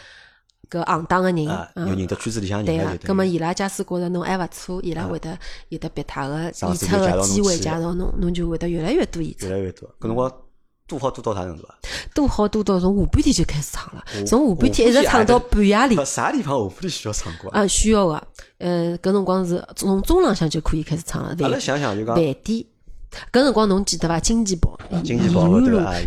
搿行当个人，有认得圈子里向人对个。葛么伊拉假使觉着侬还勿错，伊拉会得有得别他个演出个机会介绍侬，侬就会得越来越多演出越。来越多，搿辰光多好多到啥程度啊？多好多到从下半天就开始唱了，从下半天一直唱到半夜里不。啥地方下半天需要唱歌啊？啊，需要个，呃，搿辰光是从中浪向就可以开始唱了。阿拉想想就讲，饭店，搿辰光侬记得伐？经济宝、经济宝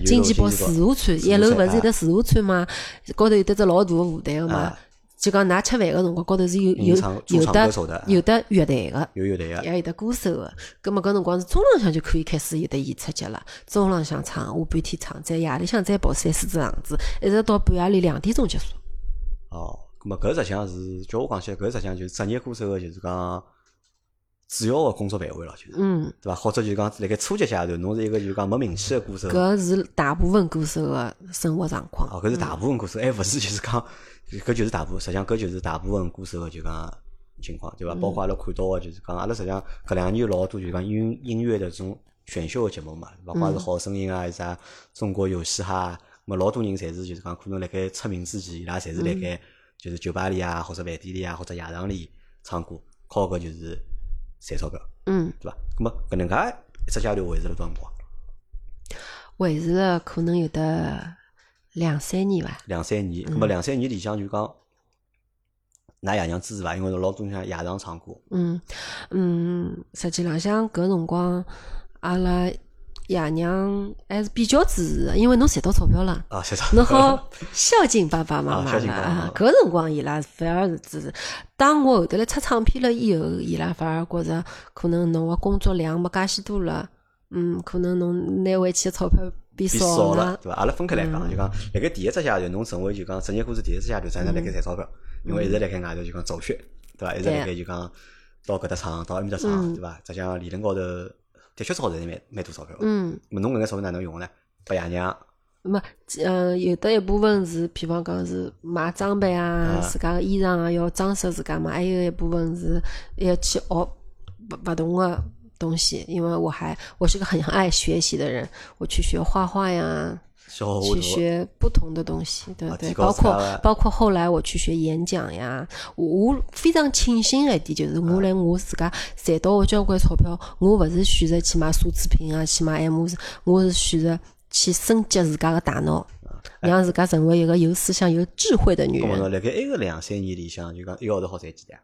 经济宝自助餐，一楼勿是有得自助餐嘛？高头有得只老大个舞台个嘛啊？就讲㑚吃饭个辰光，高头是有有唱有的得有的乐队个。有乐队个，也有得歌手个，葛末搿辰光是中浪向就可以开始有得演出节了，中浪向唱，下半天唱，在夜里向再跑三四只场子，一直到半夜里两点钟结束。哦，咁么搿实际上是叫我讲起来，搿实际上就是职业歌手个就是讲主要个工作范围了，就是嗯，对伐？或者就是讲辣盖初级阶段，侬是一个就是讲没名气个歌手，搿是大部分歌手个生活状况。哦，搿是大部分歌手，还勿是就是讲，搿就是大部分，实际上搿就是大部分歌手个就讲情况，对伐？包括阿拉看到个就是讲，阿拉实际上搿两年有老多就讲音音乐的这种选秀个节目嘛，勿管是好声音啊，还是啥中国有嘻哈啊，咁么老多人侪是就是讲，可能辣盖出名之前，伊拉侪是辣盖就是酒吧里啊，或者饭店里啊，或者夜场里唱歌，靠搿就是赚钞票，嗯，对伐？咁么搿能介一只阶段维持了多少辰光？维持了可能有得两三年伐。两三年，咁么两三年里向就讲，㑚爷娘支持伐？因为老多像夜场唱歌，嗯嗯，实际浪向搿辰光，阿拉爷娘还是比较支持的，因为侬赚到钞票了。啊，谢谢。侬好孝敬爸爸妈啊妈孝敬爸爸妈妈了啊！搿辰光伊拉反而是支持。当我后头来出唱片了以后，伊拉反而觉着可能侬个工作量没介许多了，嗯，可能侬拿回去的钞票变变少少了，对伐？阿拉分开来讲，就讲辣盖第一只阶段，侬成为就讲职业歌手第一只阶段，实际上辣盖赚钞票，因为一直辣盖外头就讲走穴，对伐？一直辣盖就讲到搿搭唱，到埃面搭唱，对伐？实际上理论高头的确是好赚蛮蛮多钞票。嗯，那侬搿眼钞票哪能用呢？拨爷娘那么，呃，有的一部分是，比方讲是买装备啊，自家个衣裳啊，要装饰自家嘛；还有一部分是要去学不不同的东西，因为我还我是个很爱学习的人，我去学画画呀，去学不同的东西，对对，包括包括后来我去学演讲呀，我我非常庆幸的一点就是，我来我自家赚到的交关钞票，我勿是选择去买奢侈品啊，去买 M，我是选择去升级自家个大脑，让自家成为一个有思想、有智慧的女人。辣盖埃个两三年里向，就讲一个号头好赚几钿啊？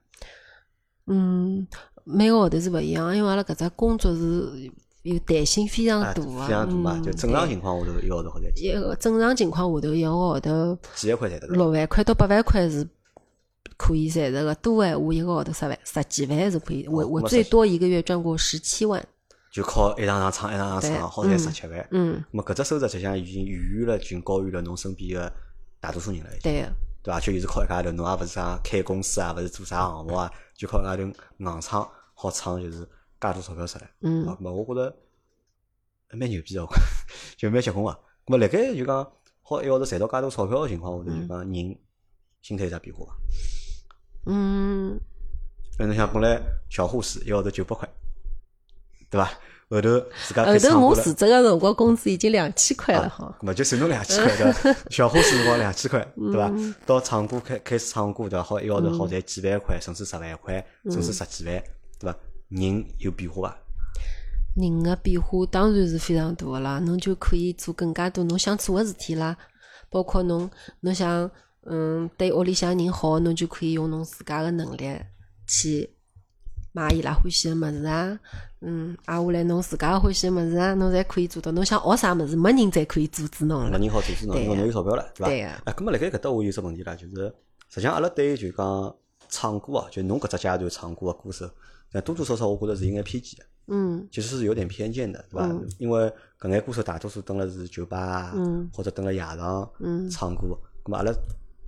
嗯，每个号头是勿一样，因为阿拉搿只工作是有弹性非常大非常大嘛，嗯就正常情况下头一个号头好赚几？一个正常情况下头，一个号头几万块赚得到？六万块到八万块是可以赚得个，多闲话一个号头十万、十几万是可以。我我最多一个月赚过十七万。就靠一场场唱一场场唱，好赚嗯十七万。嗯，咁么搿只收入实际上已经远远了，已经高于了侬身边个大多数人了，对个，对伐？而且又是靠一家头，侬也勿是啥开公司啊，勿是做啥项目啊，就靠一家头硬唱，好唱就是介多钞票出来。嗯 啊，咁么我觉着蛮牛逼个，就蛮结棍个。咁么辣盖就讲好一个号头赚到介多钞票个情况下头，就讲人心态有啥变化伐？嗯，那侬想本来小护士一个号头九百块，对伐？后头自家开后头。我辞职个辰光，工资已经两千块了哈。咁么就算侬两千块对伐？小护士辰光两千块对伐？嗯到唱歌开开始唱歌对伐？好一个号头好赚几万块，甚至十万块，甚嗯至十几万对伐？人有变化伐？人个变化当然是非常大个啦，侬就可以做更加多侬想做个事体啦，包括侬侬想嗯对屋里向人好，侬就可以用侬自家个能力去买伊拉欢喜个物事啊，嗯，挨下来侬自家欢喜个物事啊，侬侪可以做到。侬想学啥物事，没人再可以阻止侬了。没人好阻止侬，对因为侬有钞票了，对伐？对个啊，咁么辣盖搿搭我有只问题啦，就是实际上阿拉对就讲唱歌啊，就侬搿只阶段唱歌个歌手，但多多少少我觉着是有眼偏见的，嗯其实是有点偏见的，对伐？嗯因为搿眼歌手大多数蹲了是酒吧啊，嗯或者蹲了夜场嗯唱歌，咁么阿拉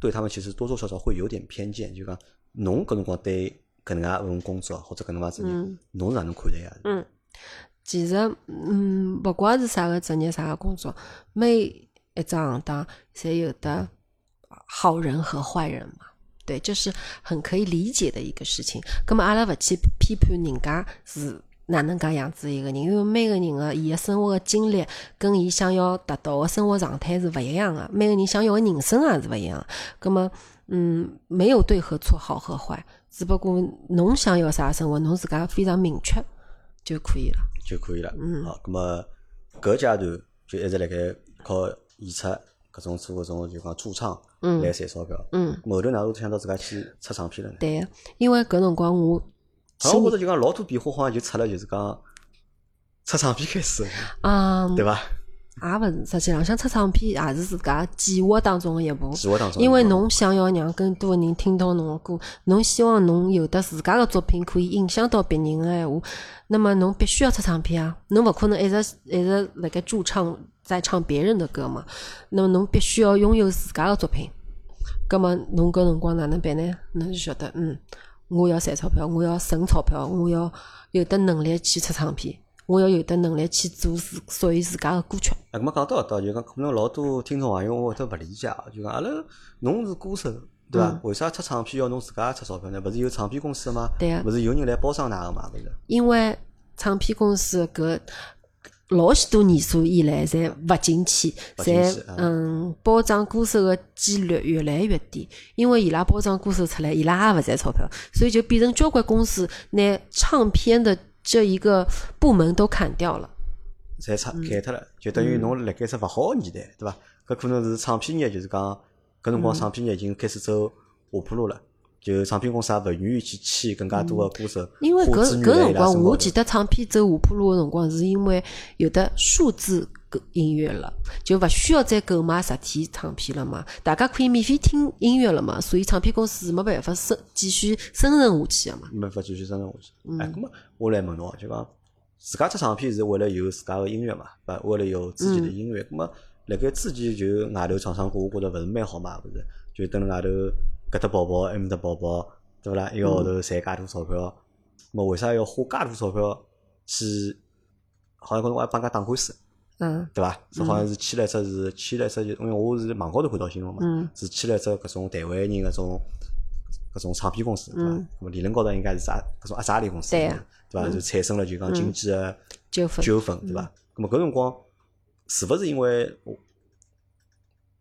对他们其实多多少少会有点偏见，就讲侬搿辰光对搿能介一份工作或者搿能介职业嗯，侬是哪能看待呀？嗯，其实嗯，勿管是啥个职业啥个工作，每一只行当侪有的好人和坏人嘛。对，这是很可以理解的一个事情。咁么阿拉勿去批判人家是哪能介样子一个人，因为每个人个伊的生活的经历跟伊想要达到的生活状态是勿一样个，每个人想要的人生也是勿一样的。咁么，嗯，没有对和错，好和坏，只不过侬想要啥生活，侬自家非常明确就可以了。就可以了。嗯好，咁么搿阶段就一直辣盖靠演出搿种做搿种就讲驻唱嗯来赚钞票。嗯，咁后头哪能想到自家去出唱片了呢？对，因为搿辰光我好像我觉着就讲老多变化，好像就出了就是讲出唱片开始，嗯，对伐？也勿是，实际浪向出唱片也是。自家计划当中的一步。计划当中，因为侬想要让更多人听到侬的歌，侬希望侬有的自家的作品可以影响到别人的闲话，那么侬必须要出唱片啊！侬勿可能一直一直辣盖驻唱在唱别人的歌嘛？那么侬必须要拥有自家的作品。葛么侬搿辰光哪能办呢？侬就晓得，嗯，我要赚钞票，我要省钞票，我要有的能力去出唱片，我要有的能力去做自属于自家个歌曲。啊，咁么讲到搿搭，就讲可能老多听众朋友我会得勿理解啊，就讲阿拉侬是歌手，对伐？为啥出唱片要侬自家出钞票呢？勿是有唱片公司吗？对啊勿是有人来包装㑚个嘛？勿是？因为唱片公司搿老许多年数以来，侪勿景气，侪嗯包装歌手个几率越来越低，因为伊拉包装歌手出来，伊拉也勿赚钞票，所以就变成交关公司拿唱片的这一个部门都砍掉了。侪拆嗯改脱了，就等于侬辣盖只勿好个年代，对伐？搿可能是唱片业，就是讲搿辰光嗯唱片业已经开始走下坡路了，就唱片公司也勿愿意去签更加多个歌手，嗯因为搿搿辰光，我记得唱片走下坡路个辰光，是因为有的数字歌音乐了，就勿需要再购买实体唱片了嘛，大家可以免费听音乐了嘛，所以唱片公司是没办法生继续生存下去个嘛。没办法继续生存下去。嗯哎，咁么我来问侬啊，就讲自家出唱片是为了有自家个音乐嘛，对伐？为了有自己的音乐，咁么辣盖之前就外头唱唱歌，我觉着勿是蛮好嘛，勿是？就蹲辣外头搿搭跑跑，埃面搭跑跑，对勿啦？一个号头赚介多钞票，咁么为啥要花介多钞票去？好像讲我还帮人家打官司，嗯对伐？是好像是签了一只是签了一只，就因为我是网高头看到新闻嘛，嗯是签了一只搿种台湾人搿种搿种唱片公司，对伐？那么理论高头应该是啥搿种阿扎里公司，对啊对伐？就产生了就讲经济个纠纷纠纷，对伐？那么搿辰光是勿是因为我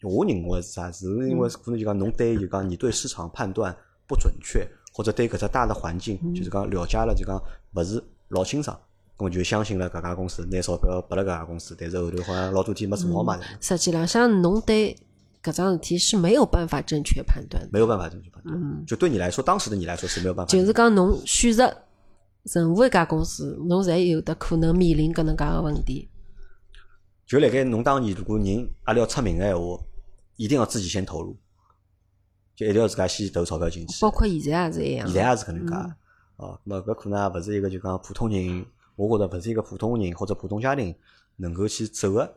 我认为是啥？是因为可能就讲侬对就讲你对市场判断不准确，或者对搿只大的环境就是讲了解了就讲勿是老清爽，咁么就相信了搿家公司，拿钞票拨了搿家公司，但是后头好像老多天没做好嘛，实际浪向侬对搿桩事体是没有办法正确判断。没有办法正确判断。就对你来说，当时的你来说是没有办法。就是讲侬选择任何一家公司，侬侪有的可能面临搿能介个问题。就辣盖侬当年，如果人阿拉要出名个闲话，一定要自己先投入，就一定要自家先投钞票进去。包括现在也是一样。现在也是搿能介。哦，那搿可能也勿是一个就讲普通人，我觉着勿是一个普通人或者普通家庭能够去走个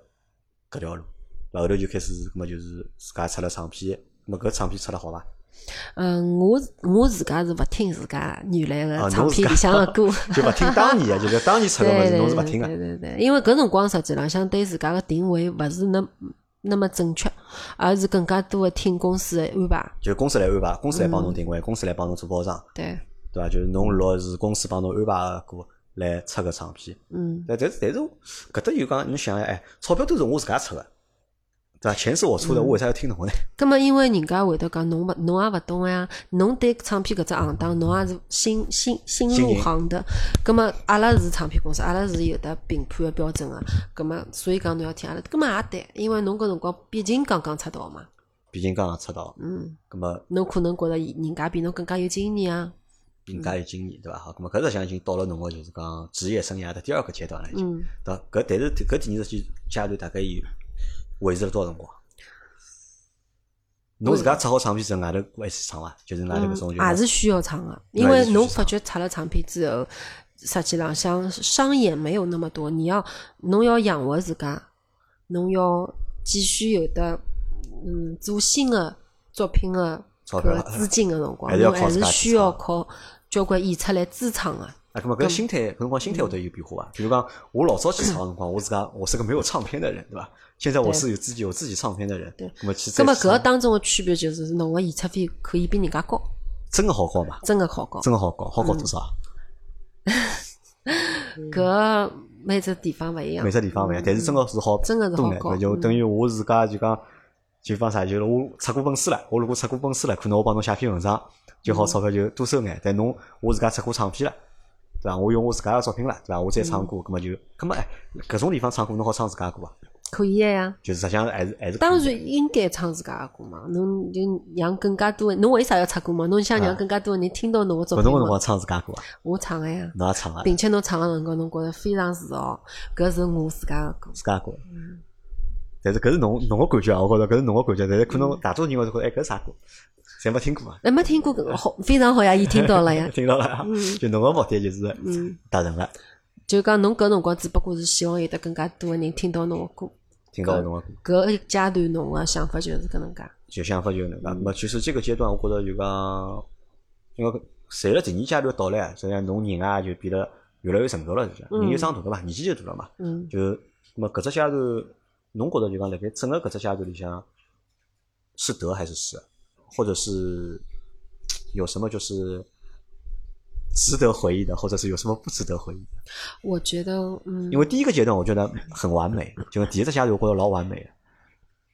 搿条路。后头就开始，咾么就是自家出了唱片，咾么搿唱片出了好伐？嗯，我我自家是勿听自家原来个唱片里向个歌，就勿听当年个，就是当年出个物事，侬是勿听个。对对对，因为搿辰光实际浪向对自家个定位勿是那那么准确，而是更加多个听公司个安排。就公司来安排，公司来帮侬定位，公司来帮侬做包装。对。对伐？就是侬录是公司帮侬安排个歌来出个唱片。嗯。但但是但是搿搭就讲，侬想哎，钞票都是我自家出个。对伐？钱是我出的，我为啥要听侬呢？葛么，因为人家会得讲侬勿侬也勿懂呀，侬对唱片搿只行当，侬也是新新新入行的。葛么，阿拉是唱片公司，阿拉是有的评判个标准个。葛么，所以讲侬要听阿拉。葛么也对，因为侬搿辰光毕竟刚刚出道嘛。毕竟刚刚出道。嗯。葛么，侬可能觉着人家比侬更加有经验啊。比人家有经验，对伐？好，葛么搿实际上已经到了侬个就是讲职业生涯的第二个阶段了，已经。对伐？搿但是搿第二阶阶段大概有维持了多少辰光？侬自家出好唱片之后，外头还是唱伐？就是外头搿种就也是需要唱个，因为侬发觉出了唱片之后，实际浪向商演没有那么多，你要侬要养活自家，侬要继续有的嗯做新的作品的搿资金个辰光，侬还是需要靠交关演出来支撑个。啊，搿么搿心态搿辰光心态会得有变化啊。比如讲，我老早去唱辰光，我自家我是个没有唱片的人，对伐？现在我是有自己有自己唱片的人，对。那么其实，那么搿当中的区别就是，侬个演出费可以比人家高。真个好高嘛？真个好高。真个好高，好高多少？搿每只地方勿一样。每只地方勿一样，但是真个是好，真个是好高。就等于我自家就讲，就讲啥？就是我出过本书了，我如果出过本书了，可能我帮侬写篇文章，就好钞票就多收眼。但侬我自家出过唱片了，对伐？我用我自家个作品了，对伐？我再唱歌，葛么就，搿么哎，搿种地方唱歌，侬好唱自家歌伐？可以个呀，就是实际上还是还是。当然应该唱自家个歌嘛，侬就让更加多，侬为啥要出歌嘛？侬想让更加多人听到侬个作品嘛？辰光唱自家歌啊？我唱个呀。侬也唱啊？并且侬唱个辰光，侬觉着非常自豪，搿是我自家个歌。自家歌。嗯。但是搿是侬侬个感觉啊，我觉着搿是侬个感觉，但是可能大多数人会觉着，哎，搿啥歌？侪没听过啊？哎，没听过，好，非常好呀，伊听到了呀。听到了。嗯。就侬个目的就是达成了。就讲侬搿辰光只不过是希望有得更加多个人听到侬个歌。听到侬个歌搿一阶段侬个想法就是搿能介，就想法就是搿能介。么其实这个阶段，我觉着就讲，因为随着第二阶段到来，实际上侬人啊就变得越来越成熟了，是人又长大了嘛，年纪就大了嘛。嗯。就么搿只阶段，侬觉着就讲辣盖整个搿只阶段里向，是得还是失，或者是有什么就是？值得回忆的，或者是有什么不值得回忆的？我觉得，嗯，因为第一个阶段我觉得很完美，就第一只阶段我觉得老完美，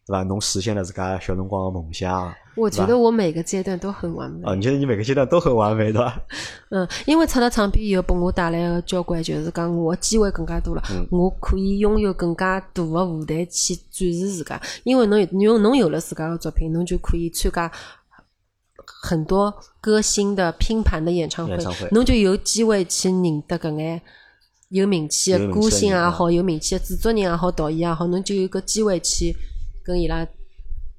对吧？侬实现了自家小辰光的梦想。我觉得我每个阶段都很完美。哦，你觉得你每个阶段都很完美，对吧？嗯，因为出了唱片以后，给我带来的交关就是讲，我机会更加多了，我可以拥有更加大的舞台去展示自家。因为侬有侬侬有了自家的作品，侬就可以参加。很多歌星的拼盘的演唱会，侬就有机会去认得搿眼有名气的歌星也好，有名气的制作人也好，导演也好，侬就有个机会去跟伊拉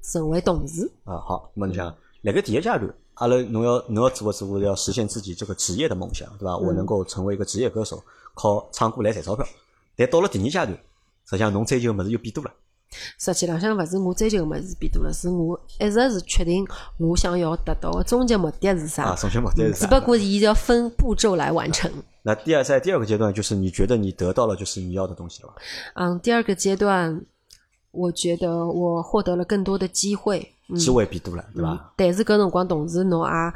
成为同事。啊，好，那么你想，辣盖第一阶段，阿拉侬要侬要做个做个要实现自己这个职业的梦想，对吧？我能够成为一个职业歌手，靠唱歌来赚钞票。但到了第二阶段，实际上侬追求物事又变多了。实际浪向勿是我追求个物事变多了，是我一直是确定我想要达到个终极目的是啥？啊，终极目的是啥？只不过伊要分步骤来完成。那第二在第二个阶段，就是你觉得你得到了就是你要的东西了吧？嗯，第二个阶段，我觉得我获得了更多的机会，机会变多了，对吧？但是搿辰光同时侬也，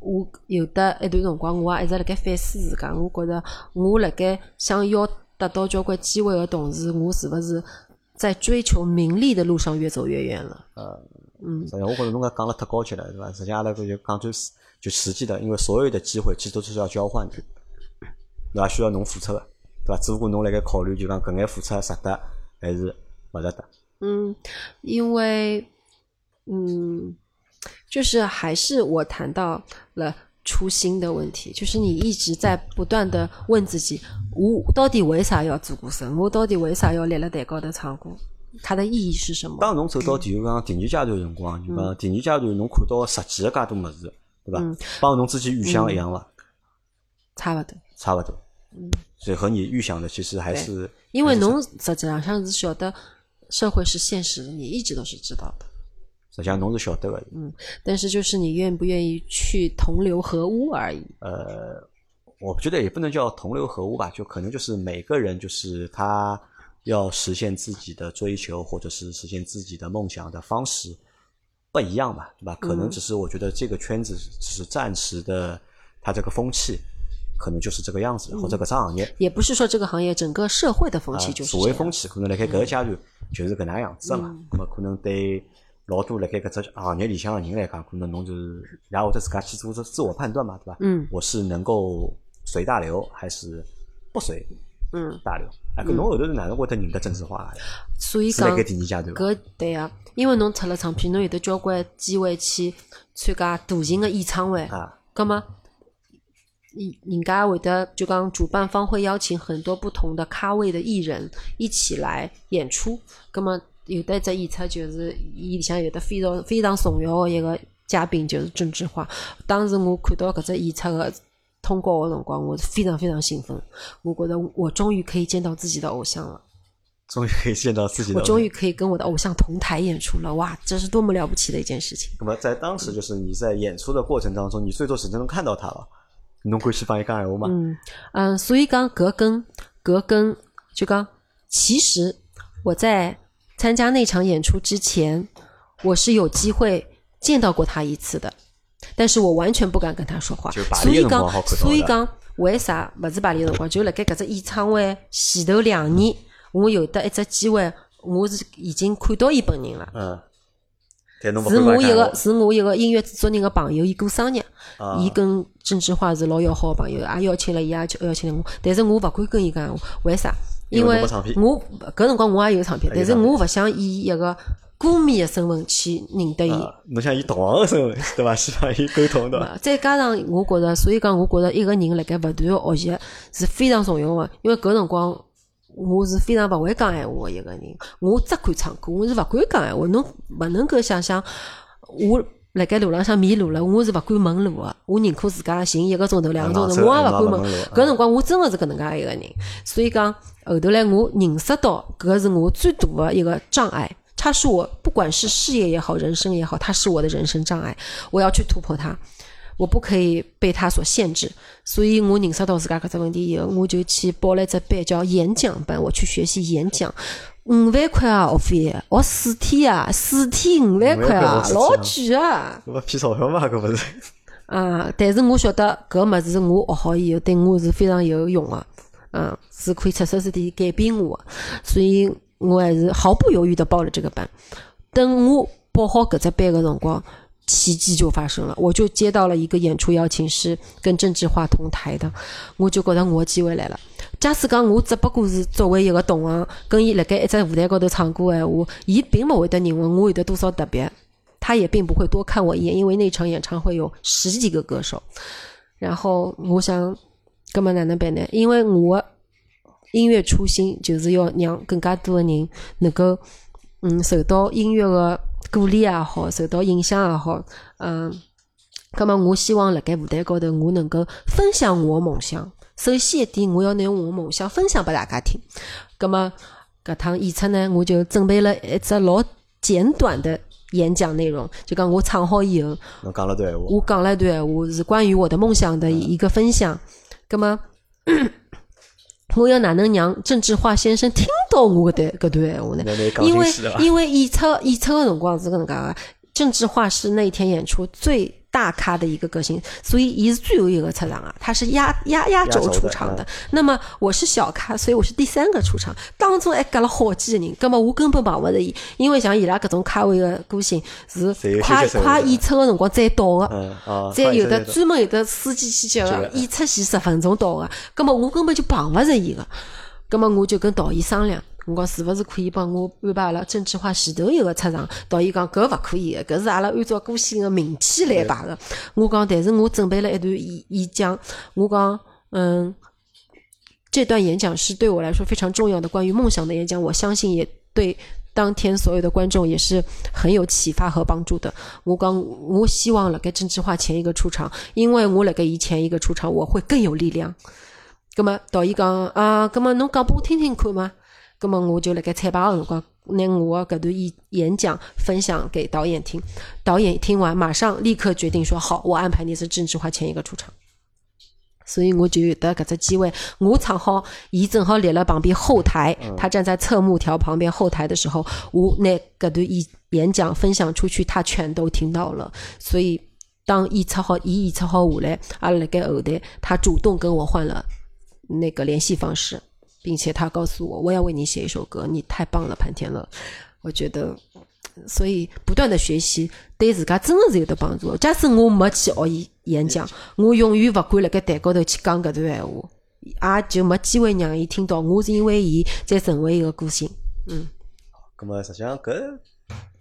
我有的一段辰光，我也一直辣盖反思自家，我觉着我辣盖想要得到交关机会的同时，我是勿是？在追求名利的路上越走越远了。呃，嗯，实际上我觉着侬搿讲了太高级了，对伐？实际上阿拉搿就讲最就实际的，因为所有的机会其实都是要交换的，对伐？需要侬付出的，对伐？只不过侬辣盖考虑就讲搿眼付出值得还是勿值得？嗯，因为嗯，就是还是我谈到了初心的问题，就是你一直在不断的问自己，我到底为啥要做歌手？我到底为啥要立了台高头唱歌？它的意义是什么？当侬走到第就讲第二阶段辰光，就讲第二阶段侬看到实际个介多物事，对吧？帮侬自己预想一样伐？差不多，差不多。嗯，所以和你预想的其实还是因为侬实际上像是晓得社会是现实的，你一直都是知道的。实际上侬是晓得个，嗯，但是就是你愿不愿意去同流合污而已。呃，我觉得也不能叫同流合污吧，就可能就是每个人就是他要实现自己的追求或者是实现自己的梦想的方式不一样吧，对吧？可能只是我觉得这个圈子只是暂时的，它这个风气可能就是这个样子，或者搿只行业。也不是说这个行业整个社会的风气就是所谓风气，可能辣盖搿个阶段就是搿能样子的嘛。那么可能对。老多辣盖搿只行业里向的人来讲，可能侬就是然后会得自家去做只自我判断嘛，对伐？嗯。我是能够随大流还是不随嗯大流？哎，搿侬后头是哪能会得认得政治化？所以讲，第二阶段。搿对啊，因为侬出了唱片，侬有得交关机会去参加大型的演唱会啊。葛末，人人家会得就讲主办方会邀请很多不同的咖位的艺人一起来演出，葛么。有的一只演出就是伊里向有的非常非常重要的一个嘉宾就是郑智化。当时我看到搿只演出的通告的辰光，我是非常非常兴奋。我觉得我终于可以见到自己的偶像了。终于可以见到自己的。我终于可以跟我的偶像同台演出了，哇！这是多么了不起的一件事情。那么在当时，就是你在演出的过程当中，你最多只能看到他了。侬欢喜帮伊讲闲话吗？嗯嗯，所以讲搿跟搿跟就讲，其实我在。参加那场演出之前，我是有机会见到过他一次的，但是我完全不敢跟他说话。所以讲，所以讲，为啥勿是排练辰光？就辣盖搿只演唱会前头两年，我有得一只机会，我是已经看到伊本人了。嗯，是我一个是我一个音乐制作人个朋友，伊过生日，伊跟郑智化是老要好个朋友，也邀请了伊，也邀请了我，但是我勿敢跟伊讲，为啥？因为我搿辰光我也有唱片，但是我勿想以一个歌迷的身份去认得伊。侬想以同行的身份，对伐？希望伊沟通对伐。再加上我觉着，所以讲我觉着一个人辣盖勿断学习是非常重要的。因为搿辰光我是非常勿会讲闲话的一个人，我只管唱歌，我是勿敢讲闲话。侬勿能够想象我。辣盖路浪向迷路了，我是勿敢问路个，我宁可自家寻一个钟头、两个钟头，我也勿敢问。搿辰光我真个是搿能介一个人，所以讲后头来我认识到，搿是我最大的一个障碍。他是我不管是事业也好，人生也好，他是我的人生障碍。我要去突破它，我不可以被他所限制。所以我认识到自家搿只问题以后，我就去报了一只班，叫演讲班，我去学习演讲。五万块啊，学费学四天啊，四天五万块啊，老贵啊！搿勿骗钞票嘛？搿勿是？啊！但是我晓得搿物事我学好以后，对我是非常有用个，嗯，是可以彻彻底底改变我，所以我还是毫不犹豫的报了这个班。等我报好搿只班个辰光，奇迹就发生了，我就接到了一个演出邀请，是跟郑智化同台的，我就觉得我的机会来了。假使讲我只不过是作为一个同行，跟伊辣盖一只舞台高头唱歌闲话，伊并勿会得认为我有得多少特别，他也并不会多看我一眼，因为那场演唱会有十几个歌手。然后我想，搿么哪能办呢？因为我音乐初心就是要让更加多的人能够，嗯，受到音乐的鼓励也好，受到影响也好，嗯，搿么我希望辣盖舞台高头，我能够分享我的梦想。首先一点，我要拿我梦想分享拨大家听。葛么，搿趟演出呢，我就准备了一只老简短的演讲内容，就讲我唱好以后，我讲了段话，我讲了段闲话是关于我的梦想的一个分享。那么，我要哪能让郑智化先生听到我的搿段闲话呢？因为因为演出演出的辰光是搿能介个，郑智化是那一天演出最大咖的一个歌星，所以伊是最后一个出场啊，他是压压压轴出场的嗯。那么我是小咖，所以我是第三个出场，当中还隔了好几个人，那么我根本碰勿着伊，因为像伊拉搿种咖位个歌星是快快演出的辰光再到个。嗯啊，再有的专门有的司机去接的演出前十分钟到的，那么我根本就碰勿着伊个，葛么我就跟导演商量，我讲是勿是可以帮我安排阿拉郑智化前头一个出场？导演讲搿勿可以个，搿是阿拉按照歌星个名气来排个。我讲，但是我准备了一段演演讲，我讲，嗯。这段演讲是对我来说非常重要的关于梦想的演讲，我相信也对当天所有的观众也是很有启发和帮助的。我讲，我希望辣盖郑智化前一个出场，因为我辣盖以前一个出场，我会更有力量。葛么导演讲啊，葛么侬讲拨我听听看嘛。葛么我就辣盖彩排个辰光，拿我搿段演演讲分享给导演听。导演听完，马上立刻决定说好，我安排你是郑智化前一个出场。所以我就有得搿只机会，我唱好，伊正好立辣旁边后台，他站在侧幕条旁边后台的时候，我拿搿段演演讲分享出去，他全都听到了。所以当演出好，伊演出好下来，阿拉辣盖后台，他主动跟我换了那个联系方式，并且他告诉我，我要为你写一首歌，你太棒了，潘天乐。我觉得，所以不断的学习对自家真的是有得帮助。假使我没去学演演讲，我永远勿敢辣盖台高头去讲搿段闲话，也就没机会让伊听到我是因为伊才成为一个歌星。嗯咁么实际上搿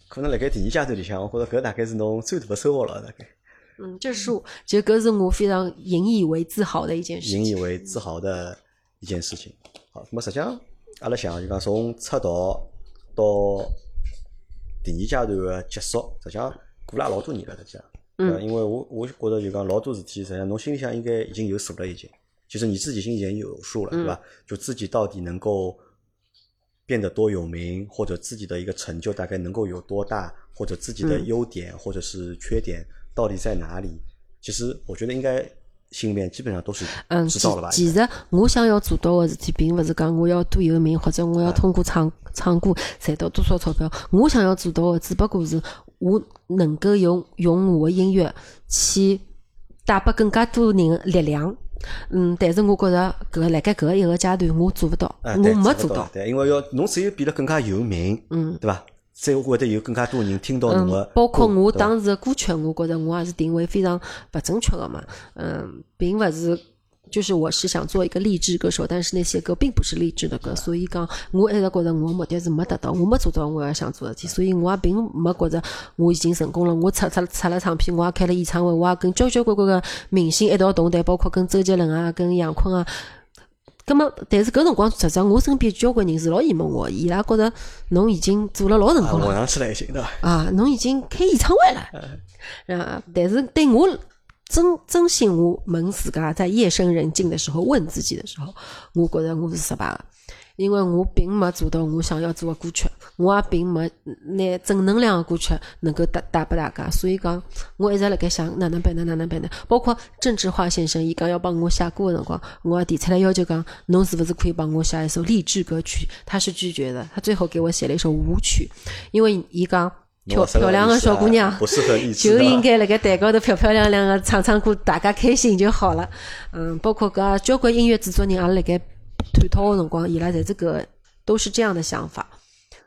可能辣盖第一阶段里向，我觉着搿大概是侬最大的收获了，大概嗯，这是我就搿是我非常引以为自豪的一件事情。引以为自豪的一件事情。好，咁么实际上阿拉想就讲从出道到第二阶段个结束，实际上过了老多年了，实际上。嗯呃因为我我觉着就讲老多事体，实际上侬心里向应该已经有数了，已经，其实你自己心里已经有数了，对吧？就自己到底能够变得多有名，或者自己的一个成就大概能够有多大，或者自己的优点或者是缺点到底在哪里？其实我觉得应该心里面基本上都是嗯，其知道了吧？其实我想要做到的事体，并勿是讲我要多有名，或者我要通过唱唱歌赚到多少钞票。我想要做到的，只不过是我能够用用我的音乐去带拨更加多人的力量。嗯，但是我觉着搿个辣盖搿个一个阶段，我做勿到，哎，我没做到。对，因为要侬只有变得更加有名，嗯，对伐？才会得有更加多人听到侬嗯个，包括我当时的歌曲，我觉着我也是定位非常不正确的嘛。嗯，并勿是，就是我是想做一个励志歌手，但是那些歌并不是励志的歌，所以讲我一直觉着我的目的是没达到，我没做到我要想做的事体，所以我也并没觉着我已经成功了。我出出出了唱片，我也开了演唱会，我也跟交交关关个明星一道同台，包括跟周杰伦啊、跟杨坤啊。咁么，但是搿辰光，实际上我身边交关人是老羡慕我的，伊拉觉着侬已经做了老成啊，功了混。上去了已经，对伐？啊，侬已经开演唱会了，啊！但是对我真真心，我问自家，在夜深人静的时候问自己的时候，我觉着我是失败的，因为我并没做到我想要做的歌曲，我也并没拿正能量的歌曲能够带带拨大家，所以讲我一直辣盖想哪能办呢？哪能办呢？包括郑智化先生，伊讲要帮我写歌的辰光，我也提出来要求讲，侬是不是可以帮我写一首励志歌曲？他是拒绝的，他最后给我写了一首舞曲，因为伊讲。漂漂亮的小姑娘就应该辣盖台高头漂漂亮亮的唱唱歌，大家开心就好了。嗯，包括搿交关音乐制作人也辣盖探讨的辰光，伊拉侪是搿都是这样的想法。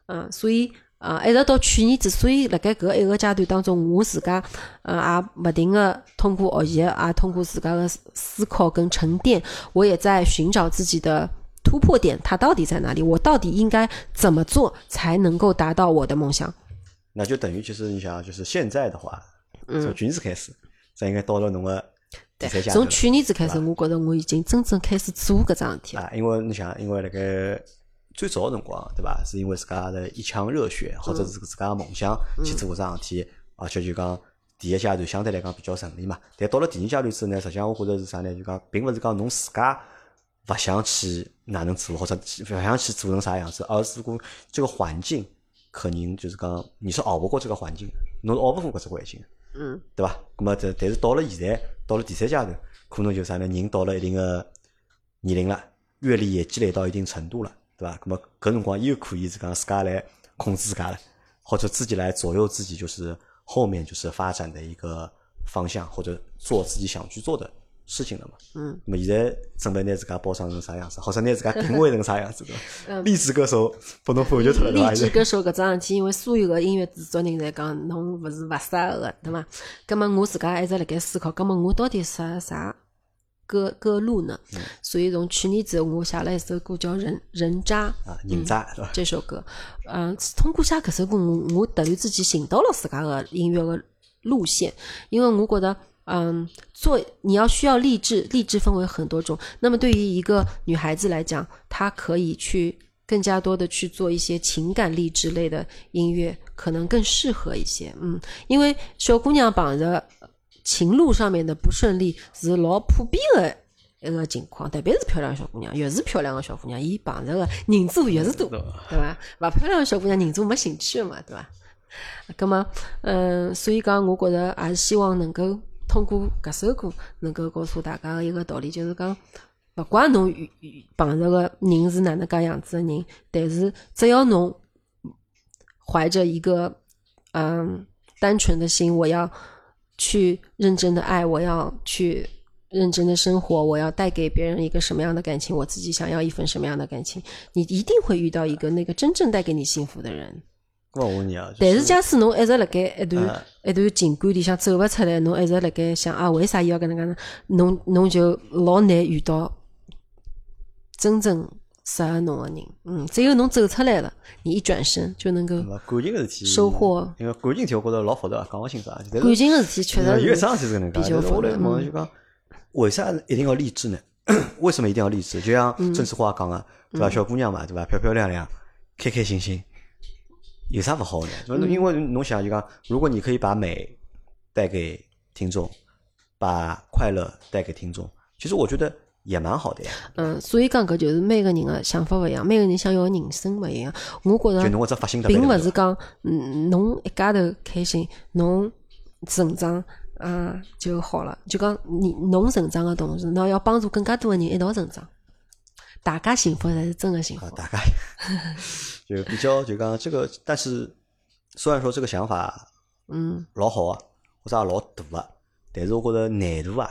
嗯，所以啊，一直到去年之所以辣盖搿一个阶段当中，我自家呃也勿停个通过学习，也通过自家的思考跟沉淀，我也在寻找自己的。突破点它到底在哪里？我到底应该怎么做才能够达到我的梦想？那就等于其实你想，就是现在的话，从去年子开始，这应该到了侬个从去年子开始，我觉着我已经真正开始做搿桩事体了。啊，因为你想，因为辣盖最早个辰光，对伐？是因为自家的一腔热血，或者是自家个梦想去做搿桩事体，而且就讲第一阶段相对来讲比较顺利嘛。但到了第二阶段之后呢，实际上我觉着是啥呢？就讲并勿是讲侬自家勿想去哪能做，或者勿想去做成啥样子，而是讲这个环境可能就是讲你是熬不过这个环境，侬是熬不过搿只环境的。嗯，对吧？那么这但是到了现在，到了第三阶段，可能就啥呢？人到了一定的年龄了，阅历也积累到一定程度了，对吧？那么搿辰光又可以是讲自家来控制自家了，或者自己来左右自己，就是后面就是发展的一个方向，或者做自己想去做的事情了嘛。嗯。那么现在准备拿自家包装成啥样子，或者拿自家定位成啥样子，对伐？励志歌手拨侬否决出来，对伐？励志歌手搿桩事体，因为所有个音乐制作人侪讲侬勿是勿适合个，对伐？葛末我自家一直辣盖思考，葛末我到底适合啥歌歌路呢？所以从去年之后，我写了一首歌叫《人人渣》。啊，人渣对伐？这首歌，嗯，通过写搿首歌，我我突然之间寻到了自家个音乐个路线，因为我觉得，嗯，做你要需要励志，励志分为很多种。那么对于一个女孩子来讲，她可以去更加多的去做一些情感励志类的音乐，可能更适合一些。嗯，因为小姑娘碰着情路上面的不顺利是老普遍的。一个情况，特别是漂亮小姑娘，越是漂亮的小姑娘，伊碰着个人数越是多，对伐？勿漂亮的小姑娘，人数没兴趣嘛，对伐？咁么，嗯，所以讲，我觉着还是希望能够通过搿首歌，能够告诉大家个一个道理，就是讲，勿管侬遇碰着个人是哪能介样子的人，但是只要侬怀着一个嗯单纯的心，我要去认真的爱，我要去。认真的生活，我要带给别人一个什么样的感情？我自己想要一份什么样的感情？你一定会遇到一个那个真正带给你幸福的人。我问你啊，但是假使侬一直辣盖一段一段情感里向走勿出来，侬一直辣盖想啊，为啥伊要搿能介呢？侬侬就老难遇到真正适合侬个人。嗯，只有侬走出来了，你一转身就能够感情个事体收获。因为感情体我觉着老复杂，讲勿清爽。感情个事体确实有桩事体是搿能介，比较复杂。问就讲。为啥一定要励志呢？为什么一定要励志？就像郑智化讲个，对伐？小姑娘嘛，对伐？漂漂亮亮，开开心心，有啥勿好呢？因为侬想就讲，如果你可以把美带给听众，把快乐带给听众，其实我觉得也蛮好的呀。嗯，所以讲搿就是每个人的想法勿一样，每个人想要的人生勿一样。我觉着，就侬只发心，并勿是讲，嗯，侬一家头开心，侬成长。啊，就好了。就讲你侬成长的同时，侬要帮助更加多的人一道成长，大家幸福才是真的幸福。大概 就比较就讲这个，但是虽然说这个想法嗯老好啊，或者也老大啊，但是我觉着难度啊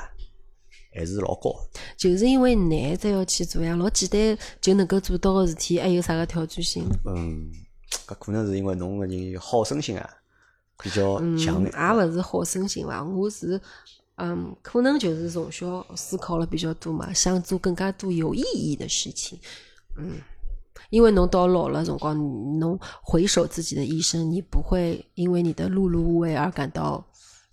还是老高。就是因为难才要去做呀，老简单就能够做到个事体，还有啥个挑战性？嗯，搿可能是因为侬个人有好胜心啊。比较强，也勿是好胜心伐？我是，嗯，可能就是从小思考了比较多嘛，想做更加多有意义的事情。嗯，因为侬到老了辰光，侬回首自己的一生，你不会因为你的碌碌无为而感到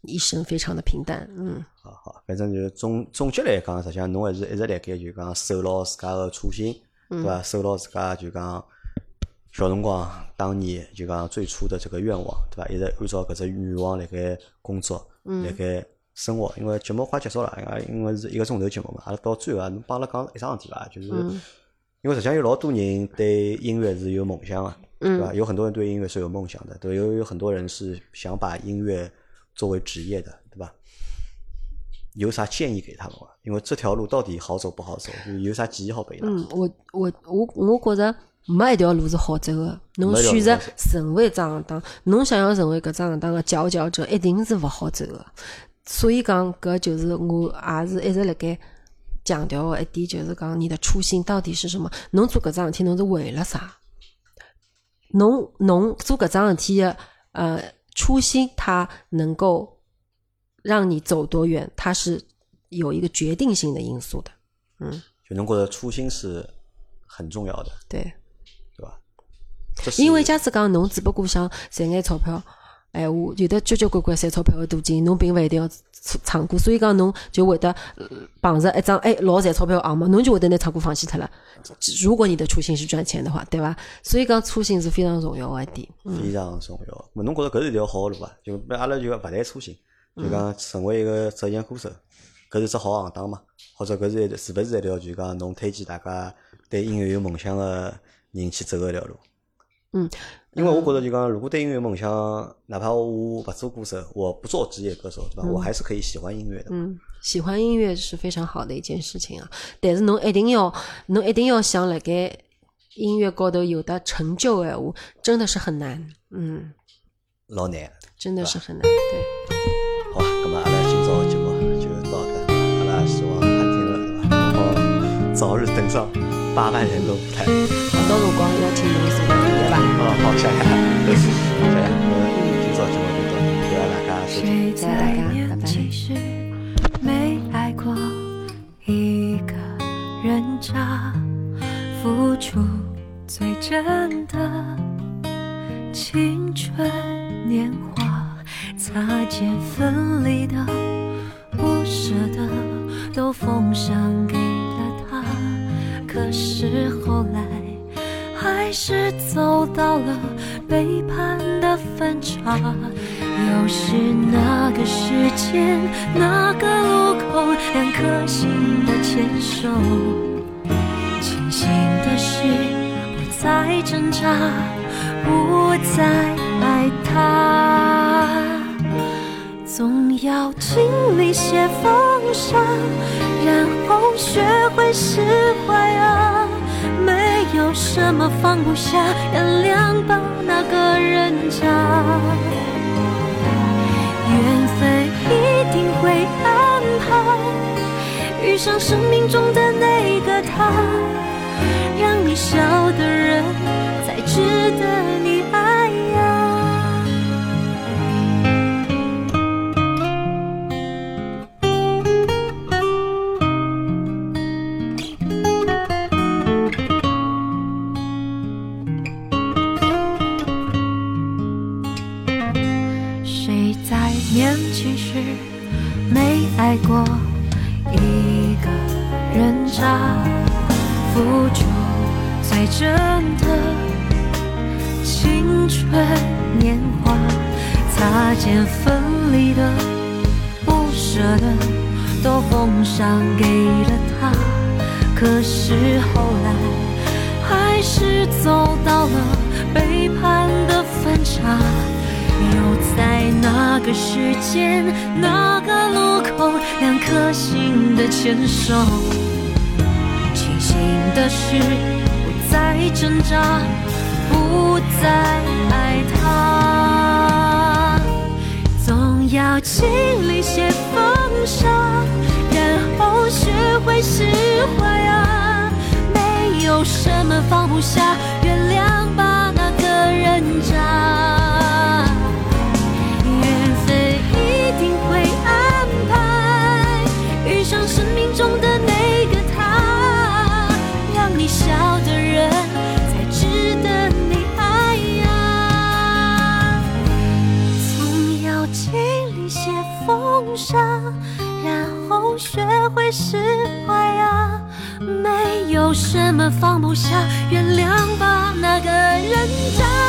一生非常的平淡。嗯，好好，反正就总总结来讲，实际上侬还是一直辣盖就讲守牢自家的初心，对伐？守牢自家就讲。小辰光，当年就讲最初的这个愿望，对伐？一直按照搿只愿望辣盖工作，辣盖生活。因为节目快结束了，因为是一个钟头节目嘛，阿拉到最后啊，侬帮阿拉讲一桩事体伐？就是因为实际上有老多人对音乐是有梦想的，对吧？有很多人对音乐是有梦想的，对，有有很多人是想把音乐作为职业的，对吧？有啥建议给他们吗？因为这条路到底好走不好走？有啥建议好给他？嗯，我我我我觉着。没一条路是好走的。侬选择成为张行当，侬想要成为搿张行当的佼佼者，一定是勿好走的。所以讲，搿就是我也是一直辣盖强调的一点，就是讲你的初心到底是什么？侬做搿桩事体，侬是为了啥？侬侬做搿桩事体的呃初心，它能够让你走多远？它是有一个决定性的因素的。嗯，就侬觉得初心是很重要的。对对吧。因为假使讲侬只不过想赚眼钞票，哎，我有的交交关关赚钞票的途径，侬并勿一定要唱歌，所以讲侬就会得碰着一张哎老赚钞票项目，侬就会得拿唱歌放弃脱了。如果你的初心是赚钱的话，对伐？所以讲初心是非常重要的一点。非常重要。侬觉着搿是一条好路伐？就阿拉就勿谈初心，就讲成为一个职业歌手，搿是只好行当嘛？或者搿是是勿是一条就讲侬推荐大家对音乐有梦想的人去走的一条路？嗯，因为我觉得就讲，如果对音乐梦想，哪怕我不做歌手，我不做职业歌手，对吧？我还是可以喜欢音乐的。嗯，喜欢音乐是非常好的一件事情啊。但是侬一定要，侬一定要想辣盖音乐高头有的成就诶话，真的是很难。嗯，老难，真的是很难。对，好啊，那么阿拉今朝节目就到这，阿拉希望阿天了，然好早日登上。八万人的舞台。好，到辰光邀请侬送礼吧。哦，好，谢谢，谢谢。那今朝节目就到这，谢谢大家。谢谢大家，拜拜。没爱过一个人渣，付出最真的青春年华，擦肩分离的不舍得，都奉上给。可是后来。还是走到了背叛的分岔，又是那个时间，那个路口，两颗心的牵手。庆幸的是，不再挣扎，不再爱他。总要经历些风沙，然后学会释怀啊。没有什么放不下，原谅吧那个人渣。缘分一定会安排，遇上生命中的那个他，让你笑的人才值得你爱擦肩分离的不舍的，都奉上给了他。可是后来，还是走到了背叛的分岔。又在那个时间，那个路口，两颗心的牵手。庆幸的是，不再挣扎，不再爱他。要经历些风沙，然后学会释怀啊。没有什么放不下，原谅吧那个人渣。释怀啊。没有什么放不下，原谅吧那个人渣。